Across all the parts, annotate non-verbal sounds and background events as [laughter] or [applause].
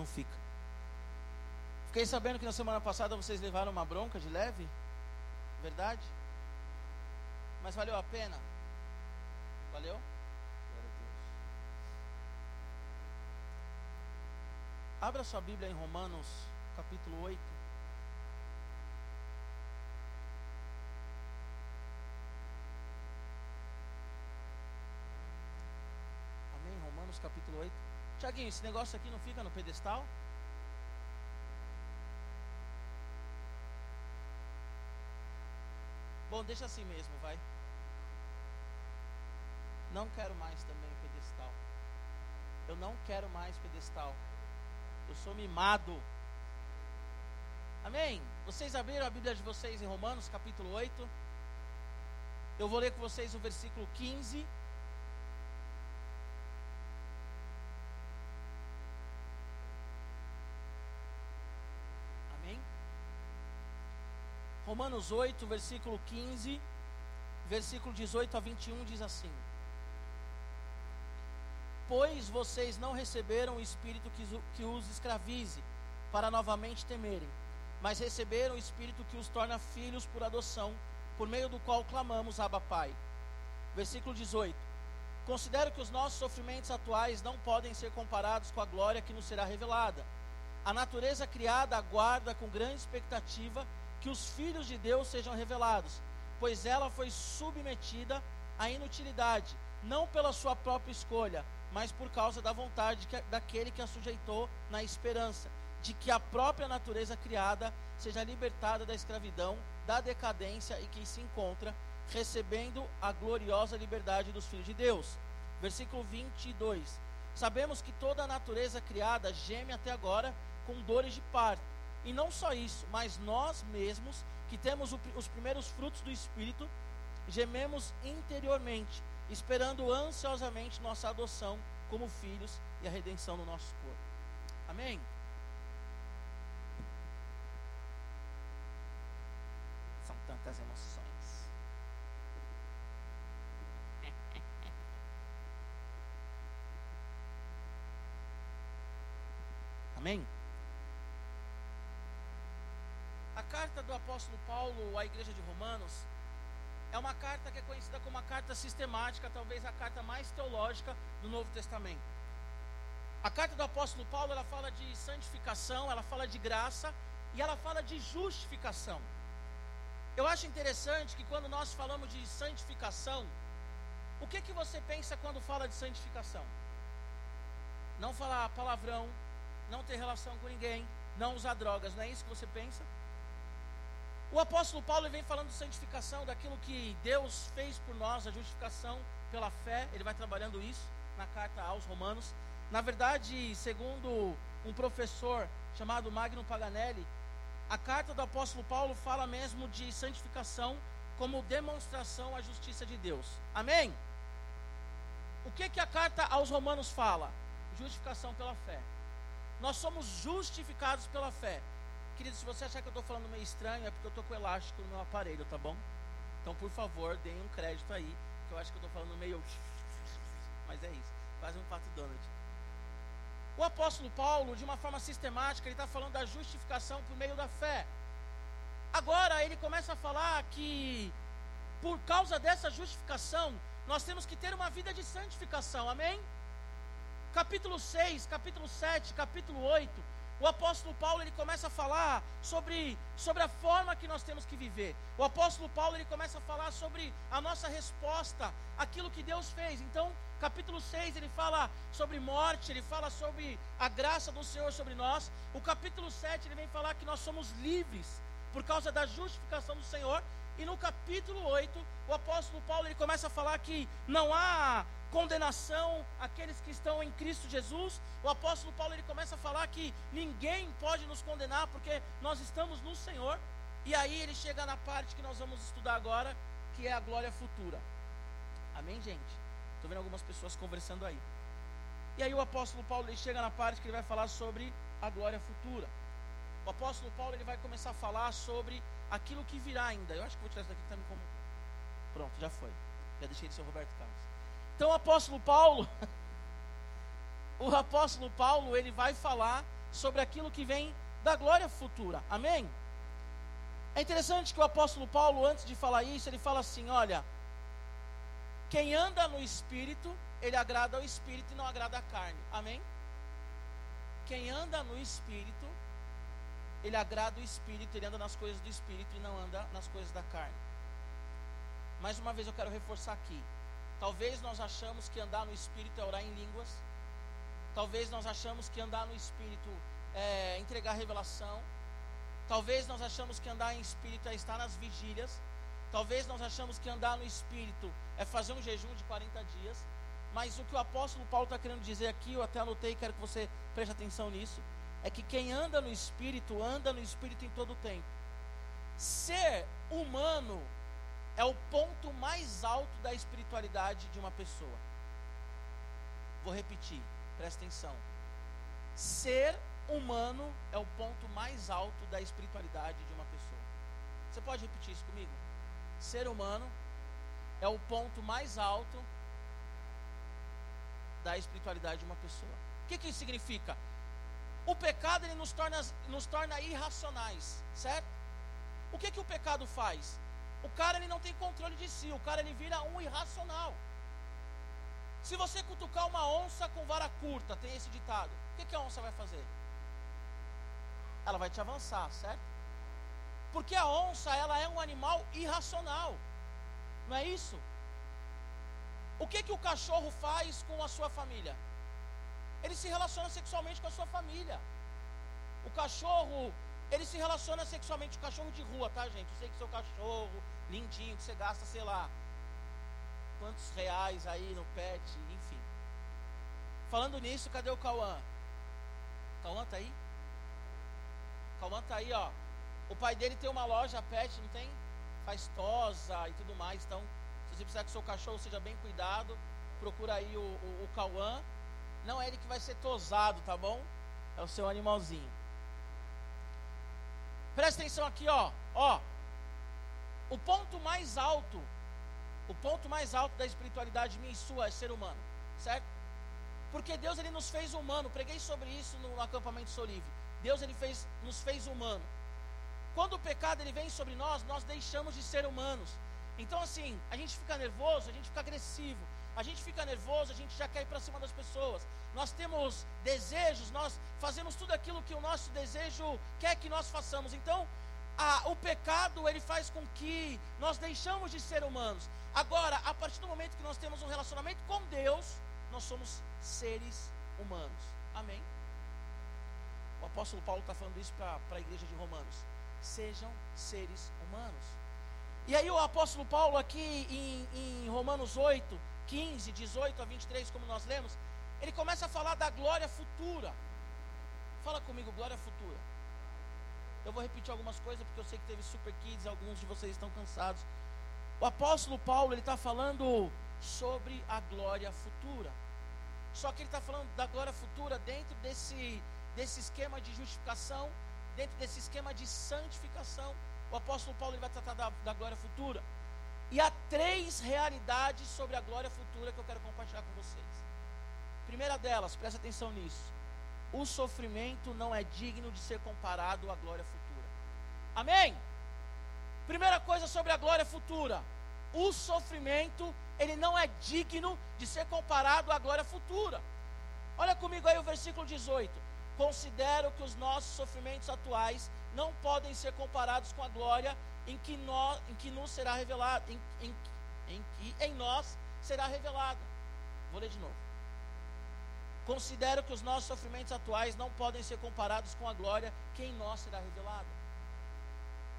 Não fica. Fiquei sabendo que na semana passada vocês levaram uma bronca de leve. Verdade? Mas valeu a pena? Valeu? Abra sua Bíblia em Romanos, capítulo 8. Amém? Romanos, capítulo 8. Tiaguinho, esse negócio aqui não fica no pedestal? Bom, deixa assim mesmo, vai. Não quero mais também pedestal. Eu não quero mais pedestal. Eu sou mimado. Amém? Vocês abriram a Bíblia de vocês em Romanos, capítulo 8. Eu vou ler com vocês o versículo 15. Amém? Romanos 8, versículo 15, versículo 18 a 21 diz assim: Pois vocês não receberam o espírito que os escravize, para novamente temerem, mas receberam o espírito que os torna filhos por adoção, por meio do qual clamamos Abba Pai. Versículo 18. Considero que os nossos sofrimentos atuais não podem ser comparados com a glória que nos será revelada. A natureza criada aguarda com grande expectativa que os filhos de Deus sejam revelados, pois ela foi submetida à inutilidade, não pela sua própria escolha, mas por causa da vontade que, daquele que a sujeitou na esperança de que a própria natureza criada seja libertada da escravidão, da decadência e que se encontra recebendo a gloriosa liberdade dos filhos de Deus. Versículo 22. Sabemos que toda a natureza criada geme até agora com dores de parto. E não só isso, mas nós mesmos, que temos os primeiros frutos do Espírito, gememos interiormente, esperando ansiosamente nossa adoção como filhos e a redenção do nosso corpo. Amém? São tantas emoções. [laughs] Amém? A carta do apóstolo Paulo à igreja de Romanos é uma carta que é conhecida como a carta sistemática, talvez a carta mais teológica do Novo Testamento. A carta do apóstolo Paulo, ela fala de santificação, ela fala de graça e ela fala de justificação. Eu acho interessante que quando nós falamos de santificação, o que que você pensa quando fala de santificação? Não falar palavrão, não ter relação com ninguém, não usar drogas, não é isso que você pensa? O apóstolo Paulo vem falando de santificação, daquilo que Deus fez por nós, a justificação pela fé, ele vai trabalhando isso na carta aos Romanos. Na verdade, segundo um professor chamado Magno Paganelli, a carta do apóstolo Paulo fala mesmo de santificação como demonstração à justiça de Deus. Amém? O que, que a carta aos Romanos fala? Justificação pela fé. Nós somos justificados pela fé. Querido, se você achar que eu estou falando meio estranho, é porque eu estou com elástico no meu aparelho, tá bom? Então, por favor, deem um crédito aí, que eu acho que eu estou falando meio. [laughs] Mas é isso, quase um pato Donald. O apóstolo Paulo, de uma forma sistemática, ele está falando da justificação por meio da fé. Agora, ele começa a falar que, por causa dessa justificação, nós temos que ter uma vida de santificação, amém? Capítulo 6, capítulo 7, capítulo 8 o apóstolo Paulo ele começa a falar sobre, sobre a forma que nós temos que viver. O apóstolo Paulo ele começa a falar sobre a nossa resposta, aquilo que Deus fez. Então, capítulo 6 ele fala sobre morte, ele fala sobre a graça do Senhor sobre nós. O capítulo 7 ele vem falar que nós somos livres por causa da justificação do Senhor. E no capítulo 8, o apóstolo Paulo ele começa a falar que não há condenação àqueles que estão em Cristo Jesus. O apóstolo Paulo ele começa a falar que ninguém pode nos condenar porque nós estamos no Senhor. E aí ele chega na parte que nós vamos estudar agora, que é a glória futura. Amém, gente? Estou vendo algumas pessoas conversando aí. E aí o apóstolo Paulo ele chega na parte que ele vai falar sobre a glória futura. O apóstolo Paulo ele vai começar a falar sobre aquilo que virá ainda. Eu acho que vou tirar isso daqui também como. Pronto, já foi. Já deixei de ser o Roberto Carlos. Então o apóstolo Paulo, [laughs] o apóstolo Paulo, ele vai falar sobre aquilo que vem da glória futura. Amém? É interessante que o apóstolo Paulo, antes de falar isso, ele fala assim: olha, quem anda no espírito, ele agrada ao espírito e não agrada à carne. Amém? Quem anda no espírito, ele agrada o espírito, ele anda nas coisas do espírito e não anda nas coisas da carne. Mais uma vez eu quero reforçar aqui. Talvez nós achamos que andar no espírito é orar em línguas. Talvez nós achamos que andar no espírito é entregar revelação. Talvez nós achamos que andar em espírito é estar nas vigílias. Talvez nós achamos que andar no espírito é fazer um jejum de 40 dias. Mas o que o apóstolo Paulo está querendo dizer aqui, eu até anotei, quero que você preste atenção nisso, é que quem anda no espírito, anda no espírito em todo o tempo. Ser humano é o ponto mais alto da espiritualidade de uma pessoa. Vou repetir, presta atenção. Ser humano é o ponto mais alto da espiritualidade de uma pessoa. Você pode repetir isso comigo? Ser humano é o ponto mais alto da espiritualidade de uma pessoa. O que, que isso significa? O pecado ele nos torna, nos torna irracionais, certo? O que, que o pecado faz? O cara ele não tem controle de si, o cara ele vira um irracional. Se você cutucar uma onça com vara curta, tem esse ditado, o que, que a onça vai fazer? Ela vai te avançar, certo? Porque a onça ela é um animal irracional, não é isso? O que, que o cachorro faz com a sua família? Ele se relaciona sexualmente com a sua família. O cachorro, ele se relaciona sexualmente, o cachorro de rua, tá, gente? Eu sei que seu cachorro, lindinho, que você gasta, sei lá, quantos reais aí no pet, enfim. Falando nisso, cadê o Cauã? Cauã tá aí? Cauã tá aí, ó. O pai dele tem uma loja pet, não tem? Faz tosa e tudo mais, então se precisar que seu cachorro seja bem cuidado, procura aí o, o, o Cauã. Não é ele que vai ser tosado, tá bom? É o seu animalzinho. Presta atenção aqui, ó. Ó. O ponto mais alto, o ponto mais alto da espiritualidade minha e sua é ser humano, certo? Porque Deus ele nos fez humano. Preguei sobre isso no acampamento Solive. Deus ele fez, nos fez humano. Quando o pecado ele vem sobre nós, nós deixamos de ser humanos. Então, assim, a gente fica nervoso, a gente fica agressivo, a gente fica nervoso, a gente já quer ir para cima das pessoas. Nós temos desejos, nós fazemos tudo aquilo que o nosso desejo quer que nós façamos. Então, a, o pecado ele faz com que nós deixamos de ser humanos. Agora, a partir do momento que nós temos um relacionamento com Deus, nós somos seres humanos. Amém? O apóstolo Paulo está falando isso para a igreja de Romanos. Sejam seres humanos. E aí o apóstolo Paulo aqui em, em Romanos 8, 15, 18 a 23, como nós lemos, ele começa a falar da glória futura. Fala comigo, glória futura. Eu vou repetir algumas coisas porque eu sei que teve super kids, alguns de vocês estão cansados. O apóstolo Paulo ele está falando sobre a glória futura. Só que ele está falando da glória futura dentro desse, desse esquema de justificação, dentro desse esquema de santificação o apóstolo Paulo ele vai tratar da, da glória futura. E há três realidades sobre a glória futura que eu quero compartilhar com vocês. Primeira delas, presta atenção nisso. O sofrimento não é digno de ser comparado à glória futura. Amém? Primeira coisa sobre a glória futura. O sofrimento, ele não é digno de ser comparado à glória futura. Olha comigo aí o versículo 18. Considero que os nossos sofrimentos atuais não podem ser comparados com a glória em que, nós, em que nos será revelado, em, em, em que em nós será revelado. Vou ler de novo. Considero que os nossos sofrimentos atuais não podem ser comparados com a glória que em nós será revelada.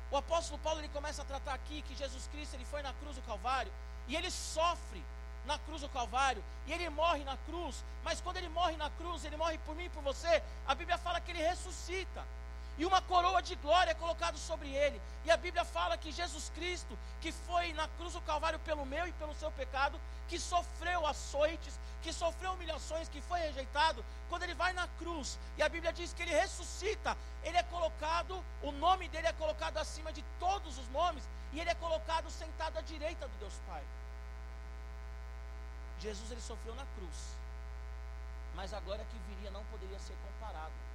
O apóstolo Paulo ele começa a tratar aqui que Jesus Cristo ele foi na cruz do Calvário e ele sofre na cruz do Calvário e ele morre na cruz, mas quando ele morre na cruz, ele morre por mim e por você. A Bíblia fala que ele ressuscita e uma coroa de glória é colocada sobre ele. E a Bíblia fala que Jesus Cristo, que foi na cruz do Calvário pelo meu e pelo seu pecado, que sofreu açoites, que sofreu humilhações, que foi rejeitado, quando ele vai na cruz, e a Bíblia diz que ele ressuscita, ele é colocado, o nome dele é colocado acima de todos os nomes, e ele é colocado sentado à direita do Deus Pai. Jesus ele sofreu na cruz, mas a glória que viria não poderia ser comparado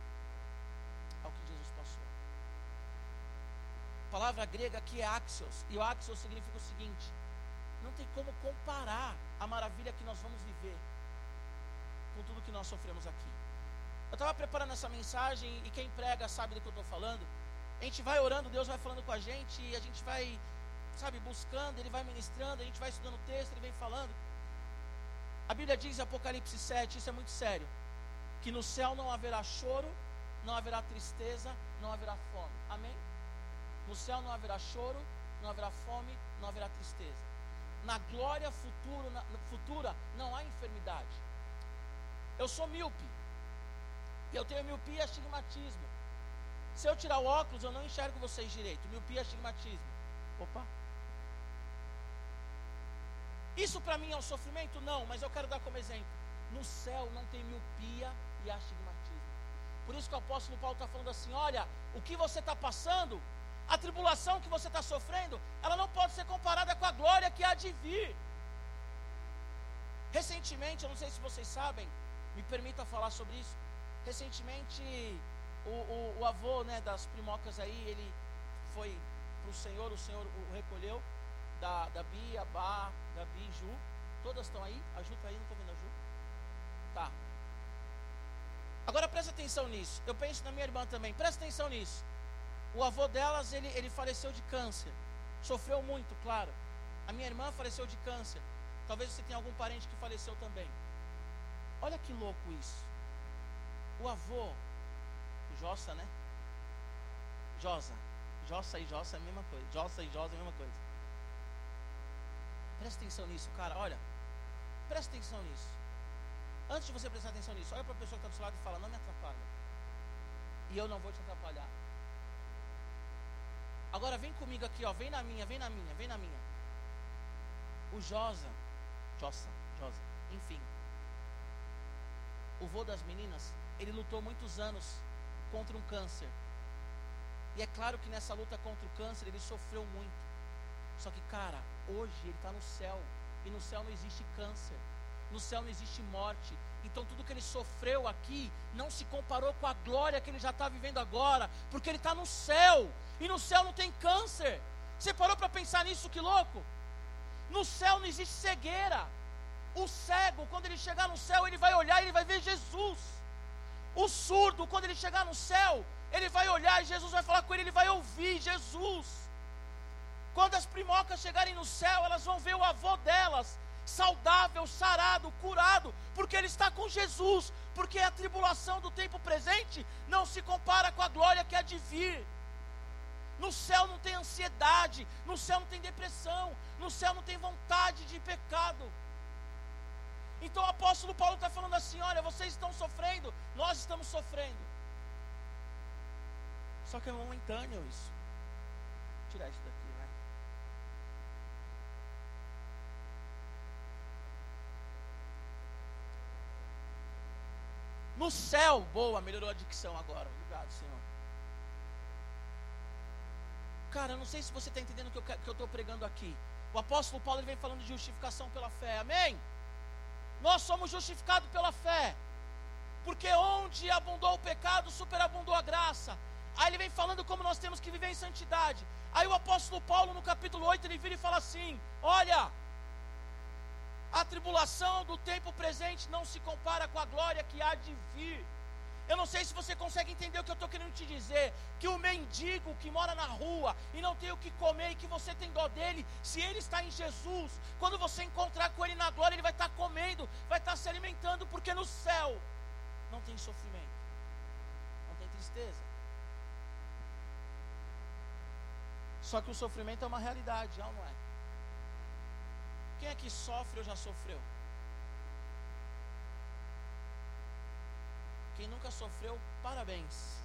palavra grega aqui é axios, e o axios significa o seguinte: não tem como comparar a maravilha que nós vamos viver com tudo que nós sofremos aqui. Eu estava preparando essa mensagem e quem prega sabe do que eu estou falando. A gente vai orando, Deus vai falando com a gente e a gente vai, sabe, buscando, Ele vai ministrando, a gente vai estudando o texto, Ele vem falando. A Bíblia diz em Apocalipse 7, isso é muito sério, que no céu não haverá choro, não haverá tristeza, não haverá fome. Amém? No céu não haverá choro, não haverá fome, não haverá tristeza. Na glória futuro, na, futura não há enfermidade. Eu sou míope. Eu tenho miopia e astigmatismo. Se eu tirar o óculos, eu não enxergo vocês direito. Miopia e astigmatismo. Opa. Isso para mim é um sofrimento? Não, mas eu quero dar como exemplo. No céu não tem miopia e astigmatismo. Por isso que o apóstolo Paulo está falando assim: olha, o que você está passando, a tribulação que você está sofrendo, ela não pode ser comparada com a glória que há de vir. Recentemente, eu não sei se vocês sabem, me permita falar sobre isso. Recentemente, o, o, o avô né, das primocas aí, ele foi para o Senhor, o Senhor o recolheu, da, da Bia, Bá, Gabi, Ju. Todas estão aí? A Ju está aí, não estou vendo a Ju. Tá. Agora presta atenção nisso. Eu penso na minha irmã também. Presta atenção nisso. O avô delas, ele, ele faleceu de câncer. Sofreu muito, claro. A minha irmã faleceu de câncer. Talvez você tenha algum parente que faleceu também. Olha que louco isso. O avô, Jossa, né? Josa. Jossa e Jossa é a mesma coisa. Jossa e Josa é a mesma coisa. Presta atenção nisso, cara. Olha, presta atenção nisso. Antes de você prestar atenção nisso, olha para a pessoa que está do seu lado e fala: Não me atrapalha. E eu não vou te atrapalhar. Agora vem comigo aqui, ó. Vem na minha, vem na minha, vem na minha. O Josa, Jossa, Josa, enfim. O vô das meninas, ele lutou muitos anos contra um câncer. E é claro que nessa luta contra o câncer ele sofreu muito. Só que, cara, hoje ele está no céu. E no céu não existe câncer. No céu não existe morte. Então tudo que ele sofreu aqui não se comparou com a glória que ele já está vivendo agora. Porque ele está no céu. E no céu não tem câncer. Você parou para pensar nisso? Que louco! No céu não existe cegueira. O cego, quando ele chegar no céu, ele vai olhar e ele vai ver Jesus. O surdo, quando ele chegar no céu, ele vai olhar e Jesus vai falar com ele, ele vai ouvir Jesus. Quando as primocas chegarem no céu, elas vão ver o avô delas, saudável, sarado, curado, porque ele está com Jesus, porque a tribulação do tempo presente não se compara com a glória que há de vir. No céu não tem ansiedade, no céu não tem depressão, no céu não tem vontade de pecado. Então o apóstolo Paulo está falando assim: olha, vocês estão sofrendo, nós estamos sofrendo. Só que é momentâneo isso. Vou tirar isso daqui. No céu, boa, melhorou a dicção agora. Obrigado, Senhor. Cara, eu não sei se você está entendendo o que eu estou pregando aqui. O apóstolo Paulo ele vem falando de justificação pela fé. Amém? Nós somos justificados pela fé. Porque onde abundou o pecado, superabundou a graça. Aí ele vem falando como nós temos que viver em santidade. Aí o apóstolo Paulo, no capítulo 8, ele vira e fala assim: Olha, a tribulação do tempo presente não se compara com a glória que há de vir. Eu não sei se você consegue entender o que eu estou querendo te dizer. Que o mendigo que mora na rua e não tem o que comer e que você tem dó dele, se ele está em Jesus, quando você encontrar com ele na glória, ele vai estar comendo, vai estar se alimentando, porque no céu não tem sofrimento, não tem tristeza. Só que o sofrimento é uma realidade, não é? Quem é que sofre ou já sofreu? Quem nunca sofreu, parabéns.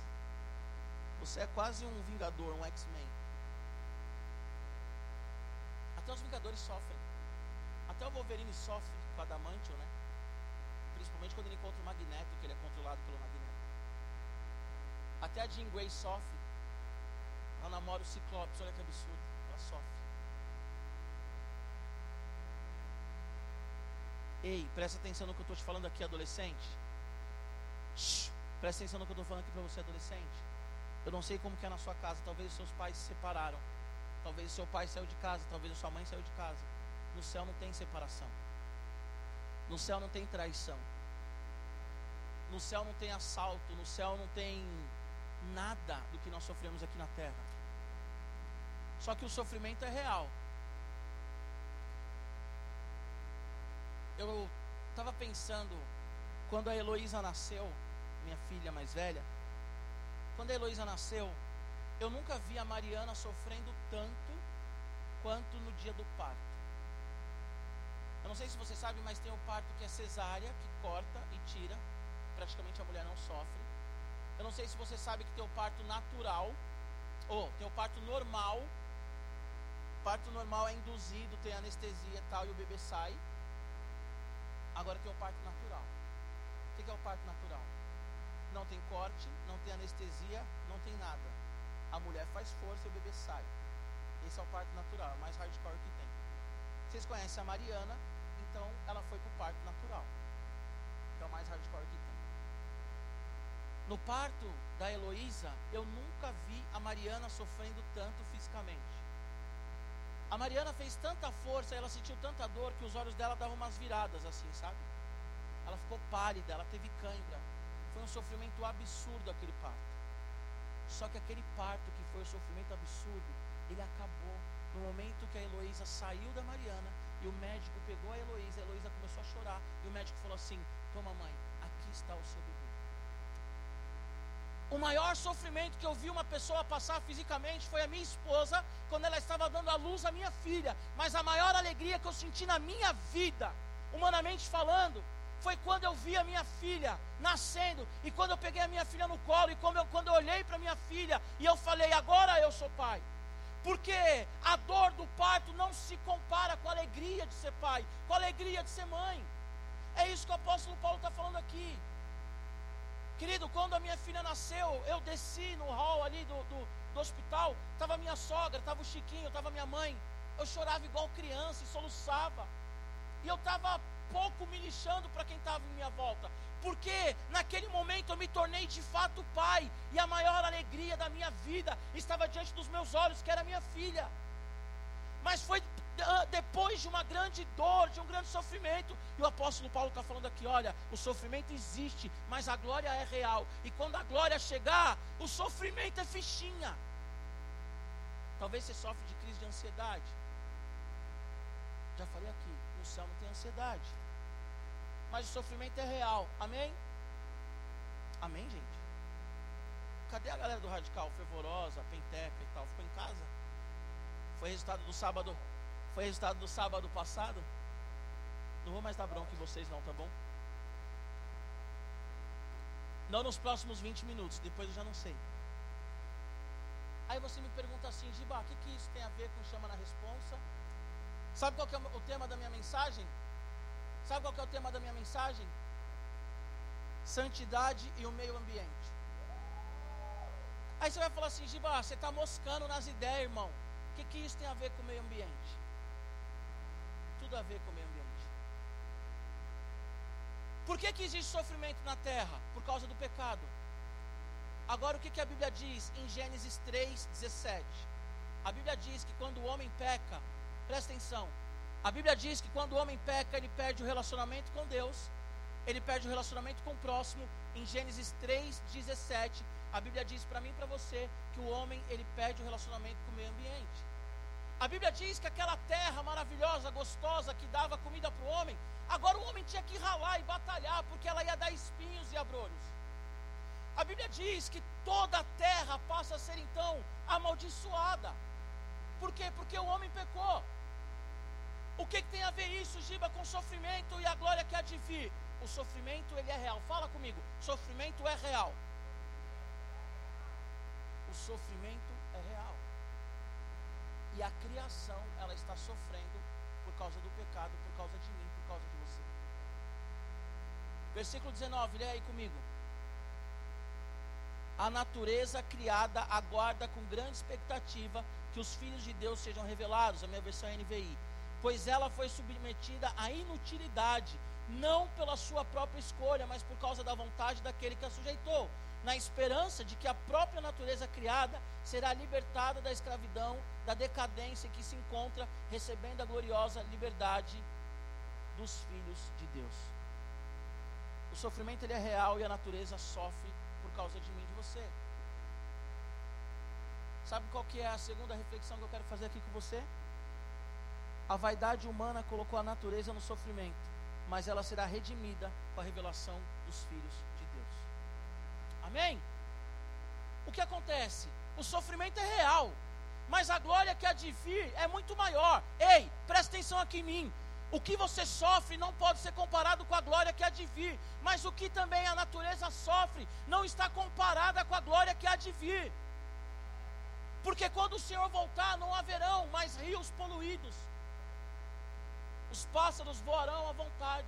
Você é quase um vingador, um X-Men. Até os vingadores sofrem. Até o Wolverine sofre com a Adamantium, né? Principalmente quando ele encontra o Magneto, que ele é controlado pelo Magneto. Até a Jean Grey sofre. Ela namora o Ciclopes, olha que absurdo. Ela sofre. Ei, presta atenção no que eu estou te falando aqui, adolescente. Shhh, presta atenção no que eu estou falando aqui para você, adolescente. Eu não sei como é na sua casa. Talvez seus pais se separaram. Talvez seu pai saiu de casa. Talvez sua mãe saiu de casa. No céu não tem separação. No céu não tem traição. No céu não tem assalto. No céu não tem nada do que nós sofremos aqui na terra. Só que o sofrimento é real. Eu estava pensando, quando a Heloísa nasceu, minha filha mais velha, quando a Heloísa nasceu, eu nunca vi a Mariana sofrendo tanto quanto no dia do parto. Eu não sei se você sabe, mas tem o parto que é cesárea, que corta e tira. Praticamente a mulher não sofre. Eu não sei se você sabe que tem o parto natural, ou tem o parto normal. O parto normal é induzido, tem anestesia e tal, e o bebê sai. Agora tem o parto natural. O que é o parto natural? Não tem corte, não tem anestesia, não tem nada. A mulher faz força e o bebê sai. Esse é o parto natural, é mais hardcore que tem. Vocês conhecem a Mariana, então ela foi para o parto natural. Que é o mais hardcore que tem. No parto da Heloísa, eu nunca vi a Mariana sofrendo tanto fisicamente. A Mariana fez tanta força, ela sentiu tanta dor que os olhos dela davam umas viradas assim, sabe? Ela ficou pálida, ela teve cãibra. Foi um sofrimento absurdo aquele parto. Só que aquele parto que foi um sofrimento absurdo, ele acabou no momento que a Heloísa saiu da Mariana e o médico pegou a Heloísa, a Heloísa começou a chorar e o médico falou assim: Toma, mãe, aqui está o seu. O maior sofrimento que eu vi uma pessoa passar fisicamente foi a minha esposa, quando ela estava dando à luz a minha filha. Mas a maior alegria que eu senti na minha vida, humanamente falando, foi quando eu vi a minha filha nascendo. E quando eu peguei a minha filha no colo, e quando eu, quando eu olhei para minha filha, e eu falei: agora eu sou pai. Porque a dor do parto não se compara com a alegria de ser pai, com a alegria de ser mãe. É isso que o apóstolo Paulo está falando aqui. Querido, quando a minha filha nasceu, eu desci no hall ali do, do, do hospital, estava minha sogra, estava o Chiquinho, estava minha mãe. Eu chorava igual criança e soluçava. E eu estava pouco me lixando para quem estava em minha volta. Porque naquele momento eu me tornei de fato pai. E a maior alegria da minha vida estava diante dos meus olhos, que era minha filha. Mas foi depois de uma grande dor, de um grande sofrimento. E o apóstolo Paulo está falando aqui: olha, o sofrimento existe, mas a glória é real. E quando a glória chegar, o sofrimento é fichinha. Talvez você sofre de crise de ansiedade. Já falei aqui, no céu não tem ansiedade. Mas o sofrimento é real. Amém? Amém, gente? Cadê a galera do radical, fervorosa, penteca e tal? Ficou em casa? Foi resultado do sábado foi resultado do sábado passado. Não vou mais dar bronca em vocês não, tá bom? Não nos próximos 20 minutos, depois eu já não sei. Aí você me pergunta assim, Giba, o que, que isso tem a ver com chama na responsa? Sabe qual é o tema da minha mensagem? Sabe qual é o tema da minha mensagem? Santidade e o meio ambiente. Aí você vai falar assim, Giba, você está moscando nas ideias, irmão. O que, que isso tem a ver com o meio ambiente? Tudo a ver com o meio ambiente. Por que, que existe sofrimento na terra? Por causa do pecado. Agora, o que, que a Bíblia diz em Gênesis 3, 17? A Bíblia diz que quando o homem peca, presta atenção, a Bíblia diz que quando o homem peca, ele perde o relacionamento com Deus, ele perde o relacionamento com o próximo. Em Gênesis 3, 17, a Bíblia diz para mim e para você que o homem ele perde o relacionamento com o meio ambiente. A Bíblia diz que aquela terra maravilhosa, gostosa, que dava comida para o homem, agora o homem tinha que ralar e batalhar, porque ela ia dar espinhos e abrolhos. A Bíblia diz que toda a terra passa a ser então amaldiçoada. Por quê? Porque o homem pecou. O que, que tem a ver isso, Giba, com sofrimento e a glória que há de vir? O sofrimento ele é real. Fala comigo. Sofrimento é real. O sofrimento é real. E a criação, ela está sofrendo por causa do pecado, por causa de mim, por causa de você. Versículo 19, lê aí comigo. A natureza criada aguarda com grande expectativa que os filhos de Deus sejam revelados, a minha versão é NVI. Pois ela foi submetida à inutilidade, não pela sua própria escolha, mas por causa da vontade daquele que a sujeitou. Na esperança de que a própria natureza criada será libertada da escravidão, da decadência que se encontra, recebendo a gloriosa liberdade dos filhos de Deus. O sofrimento ele é real e a natureza sofre por causa de mim e de você. Sabe qual que é a segunda reflexão que eu quero fazer aqui com você? A vaidade humana colocou a natureza no sofrimento, mas ela será redimida com a revelação dos filhos. Amém? O que acontece? O sofrimento é real, mas a glória que há de vir é muito maior. Ei, presta atenção aqui em mim. O que você sofre não pode ser comparado com a glória que há de vir, mas o que também a natureza sofre não está comparada com a glória que há de vir. Porque quando o Senhor voltar, não haverão mais rios poluídos, os pássaros voarão à vontade,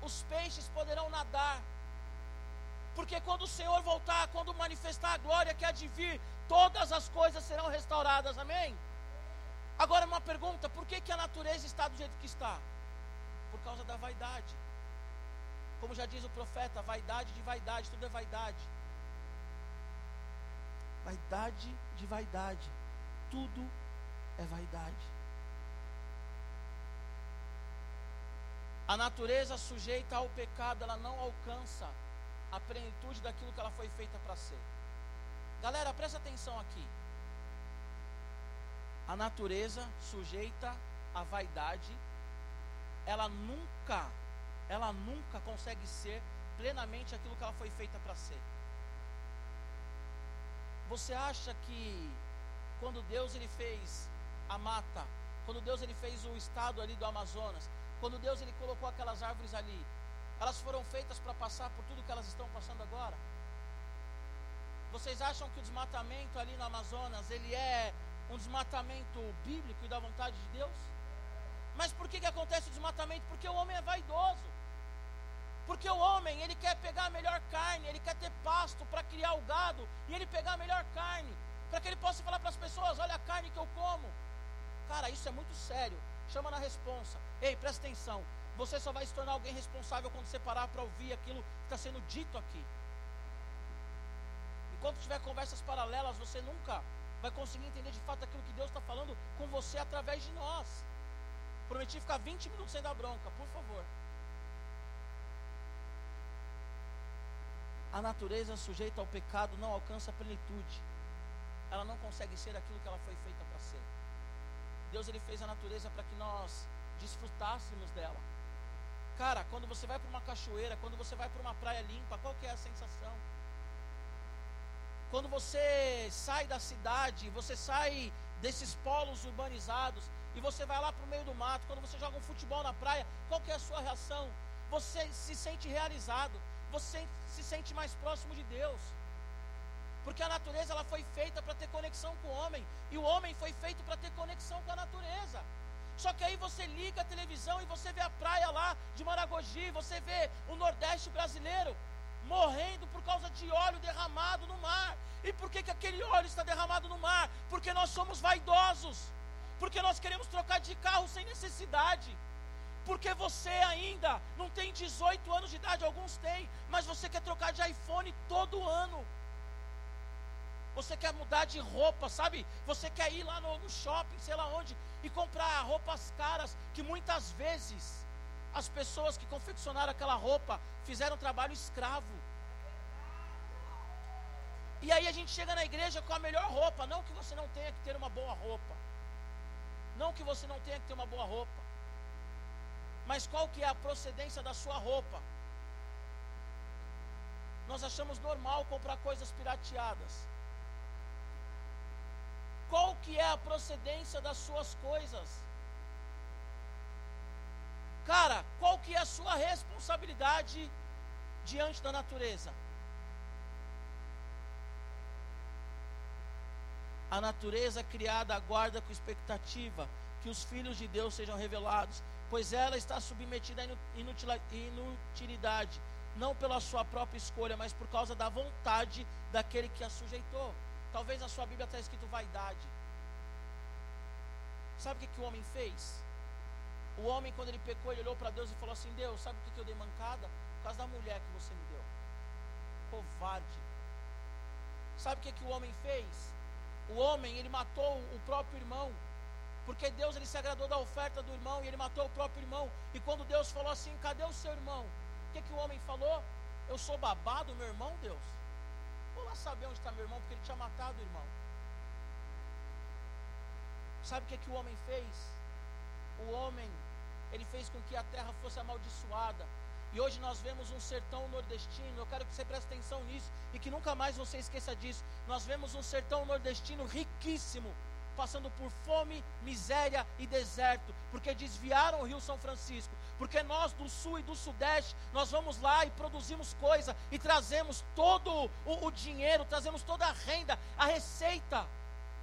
os peixes poderão nadar, porque quando o Senhor voltar, quando manifestar a glória que há de vir, todas as coisas serão restauradas, amém? Agora uma pergunta: por que, que a natureza está do jeito que está? Por causa da vaidade. Como já diz o profeta, vaidade de vaidade, tudo é vaidade. Vaidade de vaidade, tudo é vaidade. A natureza sujeita ao pecado, ela não alcança a plenitude daquilo que ela foi feita para ser. Galera, presta atenção aqui. A natureza sujeita à vaidade, ela nunca, ela nunca consegue ser plenamente aquilo que ela foi feita para ser. Você acha que quando Deus ele fez a mata, quando Deus ele fez o estado ali do Amazonas, quando Deus ele colocou aquelas árvores ali, elas foram feitas para passar por tudo que elas estão passando agora? Vocês acham que o desmatamento ali no Amazonas ele é um desmatamento bíblico e da vontade de Deus? Mas por que, que acontece o desmatamento? Porque o homem é vaidoso. Porque o homem, ele quer pegar a melhor carne, ele quer ter pasto para criar o gado e ele pegar a melhor carne, para que ele possa falar para as pessoas: olha a carne que eu como. Cara, isso é muito sério. Chama na responsa. Ei, presta atenção. Você só vai se tornar alguém responsável quando você parar para ouvir aquilo que está sendo dito aqui. Enquanto tiver conversas paralelas, você nunca vai conseguir entender de fato aquilo que Deus está falando com você através de nós. Prometi ficar 20 minutos sem dar bronca, por favor. A natureza sujeita ao pecado não alcança a plenitude. Ela não consegue ser aquilo que ela foi feita para ser. Deus ele fez a natureza para que nós desfrutássemos dela. Cara, quando você vai para uma cachoeira, quando você vai para uma praia limpa, qual que é a sensação? Quando você sai da cidade, você sai desses polos urbanizados e você vai lá para o meio do mato, quando você joga um futebol na praia, qual que é a sua reação? Você se sente realizado, você se sente mais próximo de Deus. Porque a natureza ela foi feita para ter conexão com o homem, e o homem foi feito para ter conexão com a natureza. Só que aí você liga a televisão e você vê a praia lá de Maragogi, você vê o Nordeste brasileiro morrendo por causa de óleo derramado no mar. E por que, que aquele óleo está derramado no mar? Porque nós somos vaidosos. Porque nós queremos trocar de carro sem necessidade. Porque você ainda não tem 18 anos de idade, alguns têm, mas você quer trocar de iPhone todo ano. Você quer mudar de roupa, sabe? Você quer ir lá no, no shopping, sei lá onde, e comprar roupas caras que muitas vezes as pessoas que confeccionaram aquela roupa fizeram trabalho escravo. E aí a gente chega na igreja com a melhor roupa. Não que você não tenha que ter uma boa roupa. Não que você não tenha que ter uma boa roupa. Mas qual que é a procedência da sua roupa? Nós achamos normal comprar coisas pirateadas. Qual que é a procedência das suas coisas? Cara, qual que é a sua responsabilidade diante da natureza? A natureza criada aguarda com expectativa que os filhos de Deus sejam revelados, pois ela está submetida à inutilidade, não pela sua própria escolha, mas por causa da vontade daquele que a sujeitou. Talvez na sua Bíblia está escrito vaidade. Sabe o que, que o homem fez? O homem, quando ele pecou, ele olhou para Deus e falou assim: Deus, sabe por que eu dei mancada? Por causa da mulher que você me deu. covarde. Sabe o que, que o homem fez? O homem, ele matou o próprio irmão. Porque Deus ele se agradou da oferta do irmão e ele matou o próprio irmão. E quando Deus falou assim: cadê o seu irmão? O que, que o homem falou? Eu sou babado, meu irmão, Deus. Vou lá saber onde está meu irmão, porque ele tinha matado o irmão. Sabe o que, que o homem fez? O homem, ele fez com que a terra fosse amaldiçoada. E hoje nós vemos um sertão nordestino. Eu quero que você preste atenção nisso e que nunca mais você esqueça disso. Nós vemos um sertão nordestino riquíssimo, passando por fome, miséria e deserto, porque desviaram o Rio São Francisco. Porque nós do sul e do sudeste, nós vamos lá e produzimos coisa e trazemos todo o, o dinheiro, trazemos toda a renda, a receita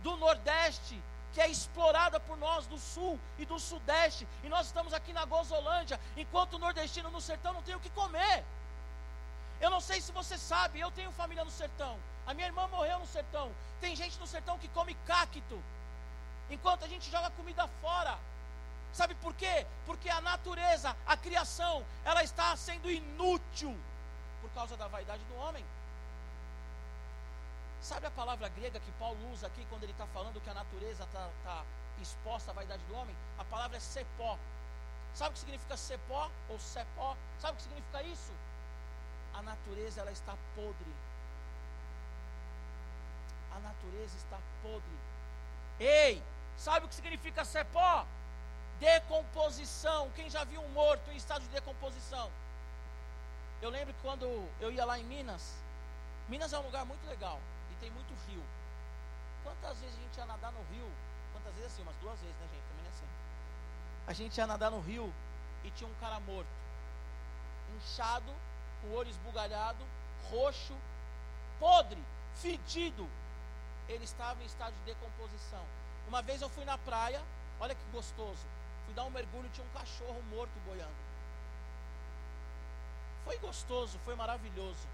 do Nordeste que é explorada por nós do sul e do sudeste, e nós estamos aqui na Gozolândia, enquanto o nordestino no sertão não tem o que comer. Eu não sei se você sabe, eu tenho família no sertão. A minha irmã morreu no sertão. Tem gente no sertão que come cacto, enquanto a gente joga comida fora. Sabe por quê? Porque a natureza, a criação, ela está sendo inútil por causa da vaidade do homem. Sabe a palavra grega que Paulo usa aqui quando ele está falando que a natureza está tá exposta à vaidade do homem? A palavra é sepó. Sabe o que significa sepó ou sepó? Sabe o que significa isso? A natureza ela está podre. A natureza está podre. Ei, sabe o que significa sepó? Decomposição. Quem já viu um morto em estado de decomposição? Eu lembro que quando eu ia lá em Minas, Minas é um lugar muito legal tem muito rio. Quantas vezes a gente ia nadar no rio? Quantas vezes assim? Umas duas vezes, né, gente? Também é assim. A gente ia nadar no rio e tinha um cara morto, inchado, com o olho esbugalhado, roxo, podre, fedido. Ele estava em estado de decomposição. Uma vez eu fui na praia, olha que gostoso. Fui dar um mergulho, tinha um cachorro morto boiando. Foi gostoso, foi maravilhoso.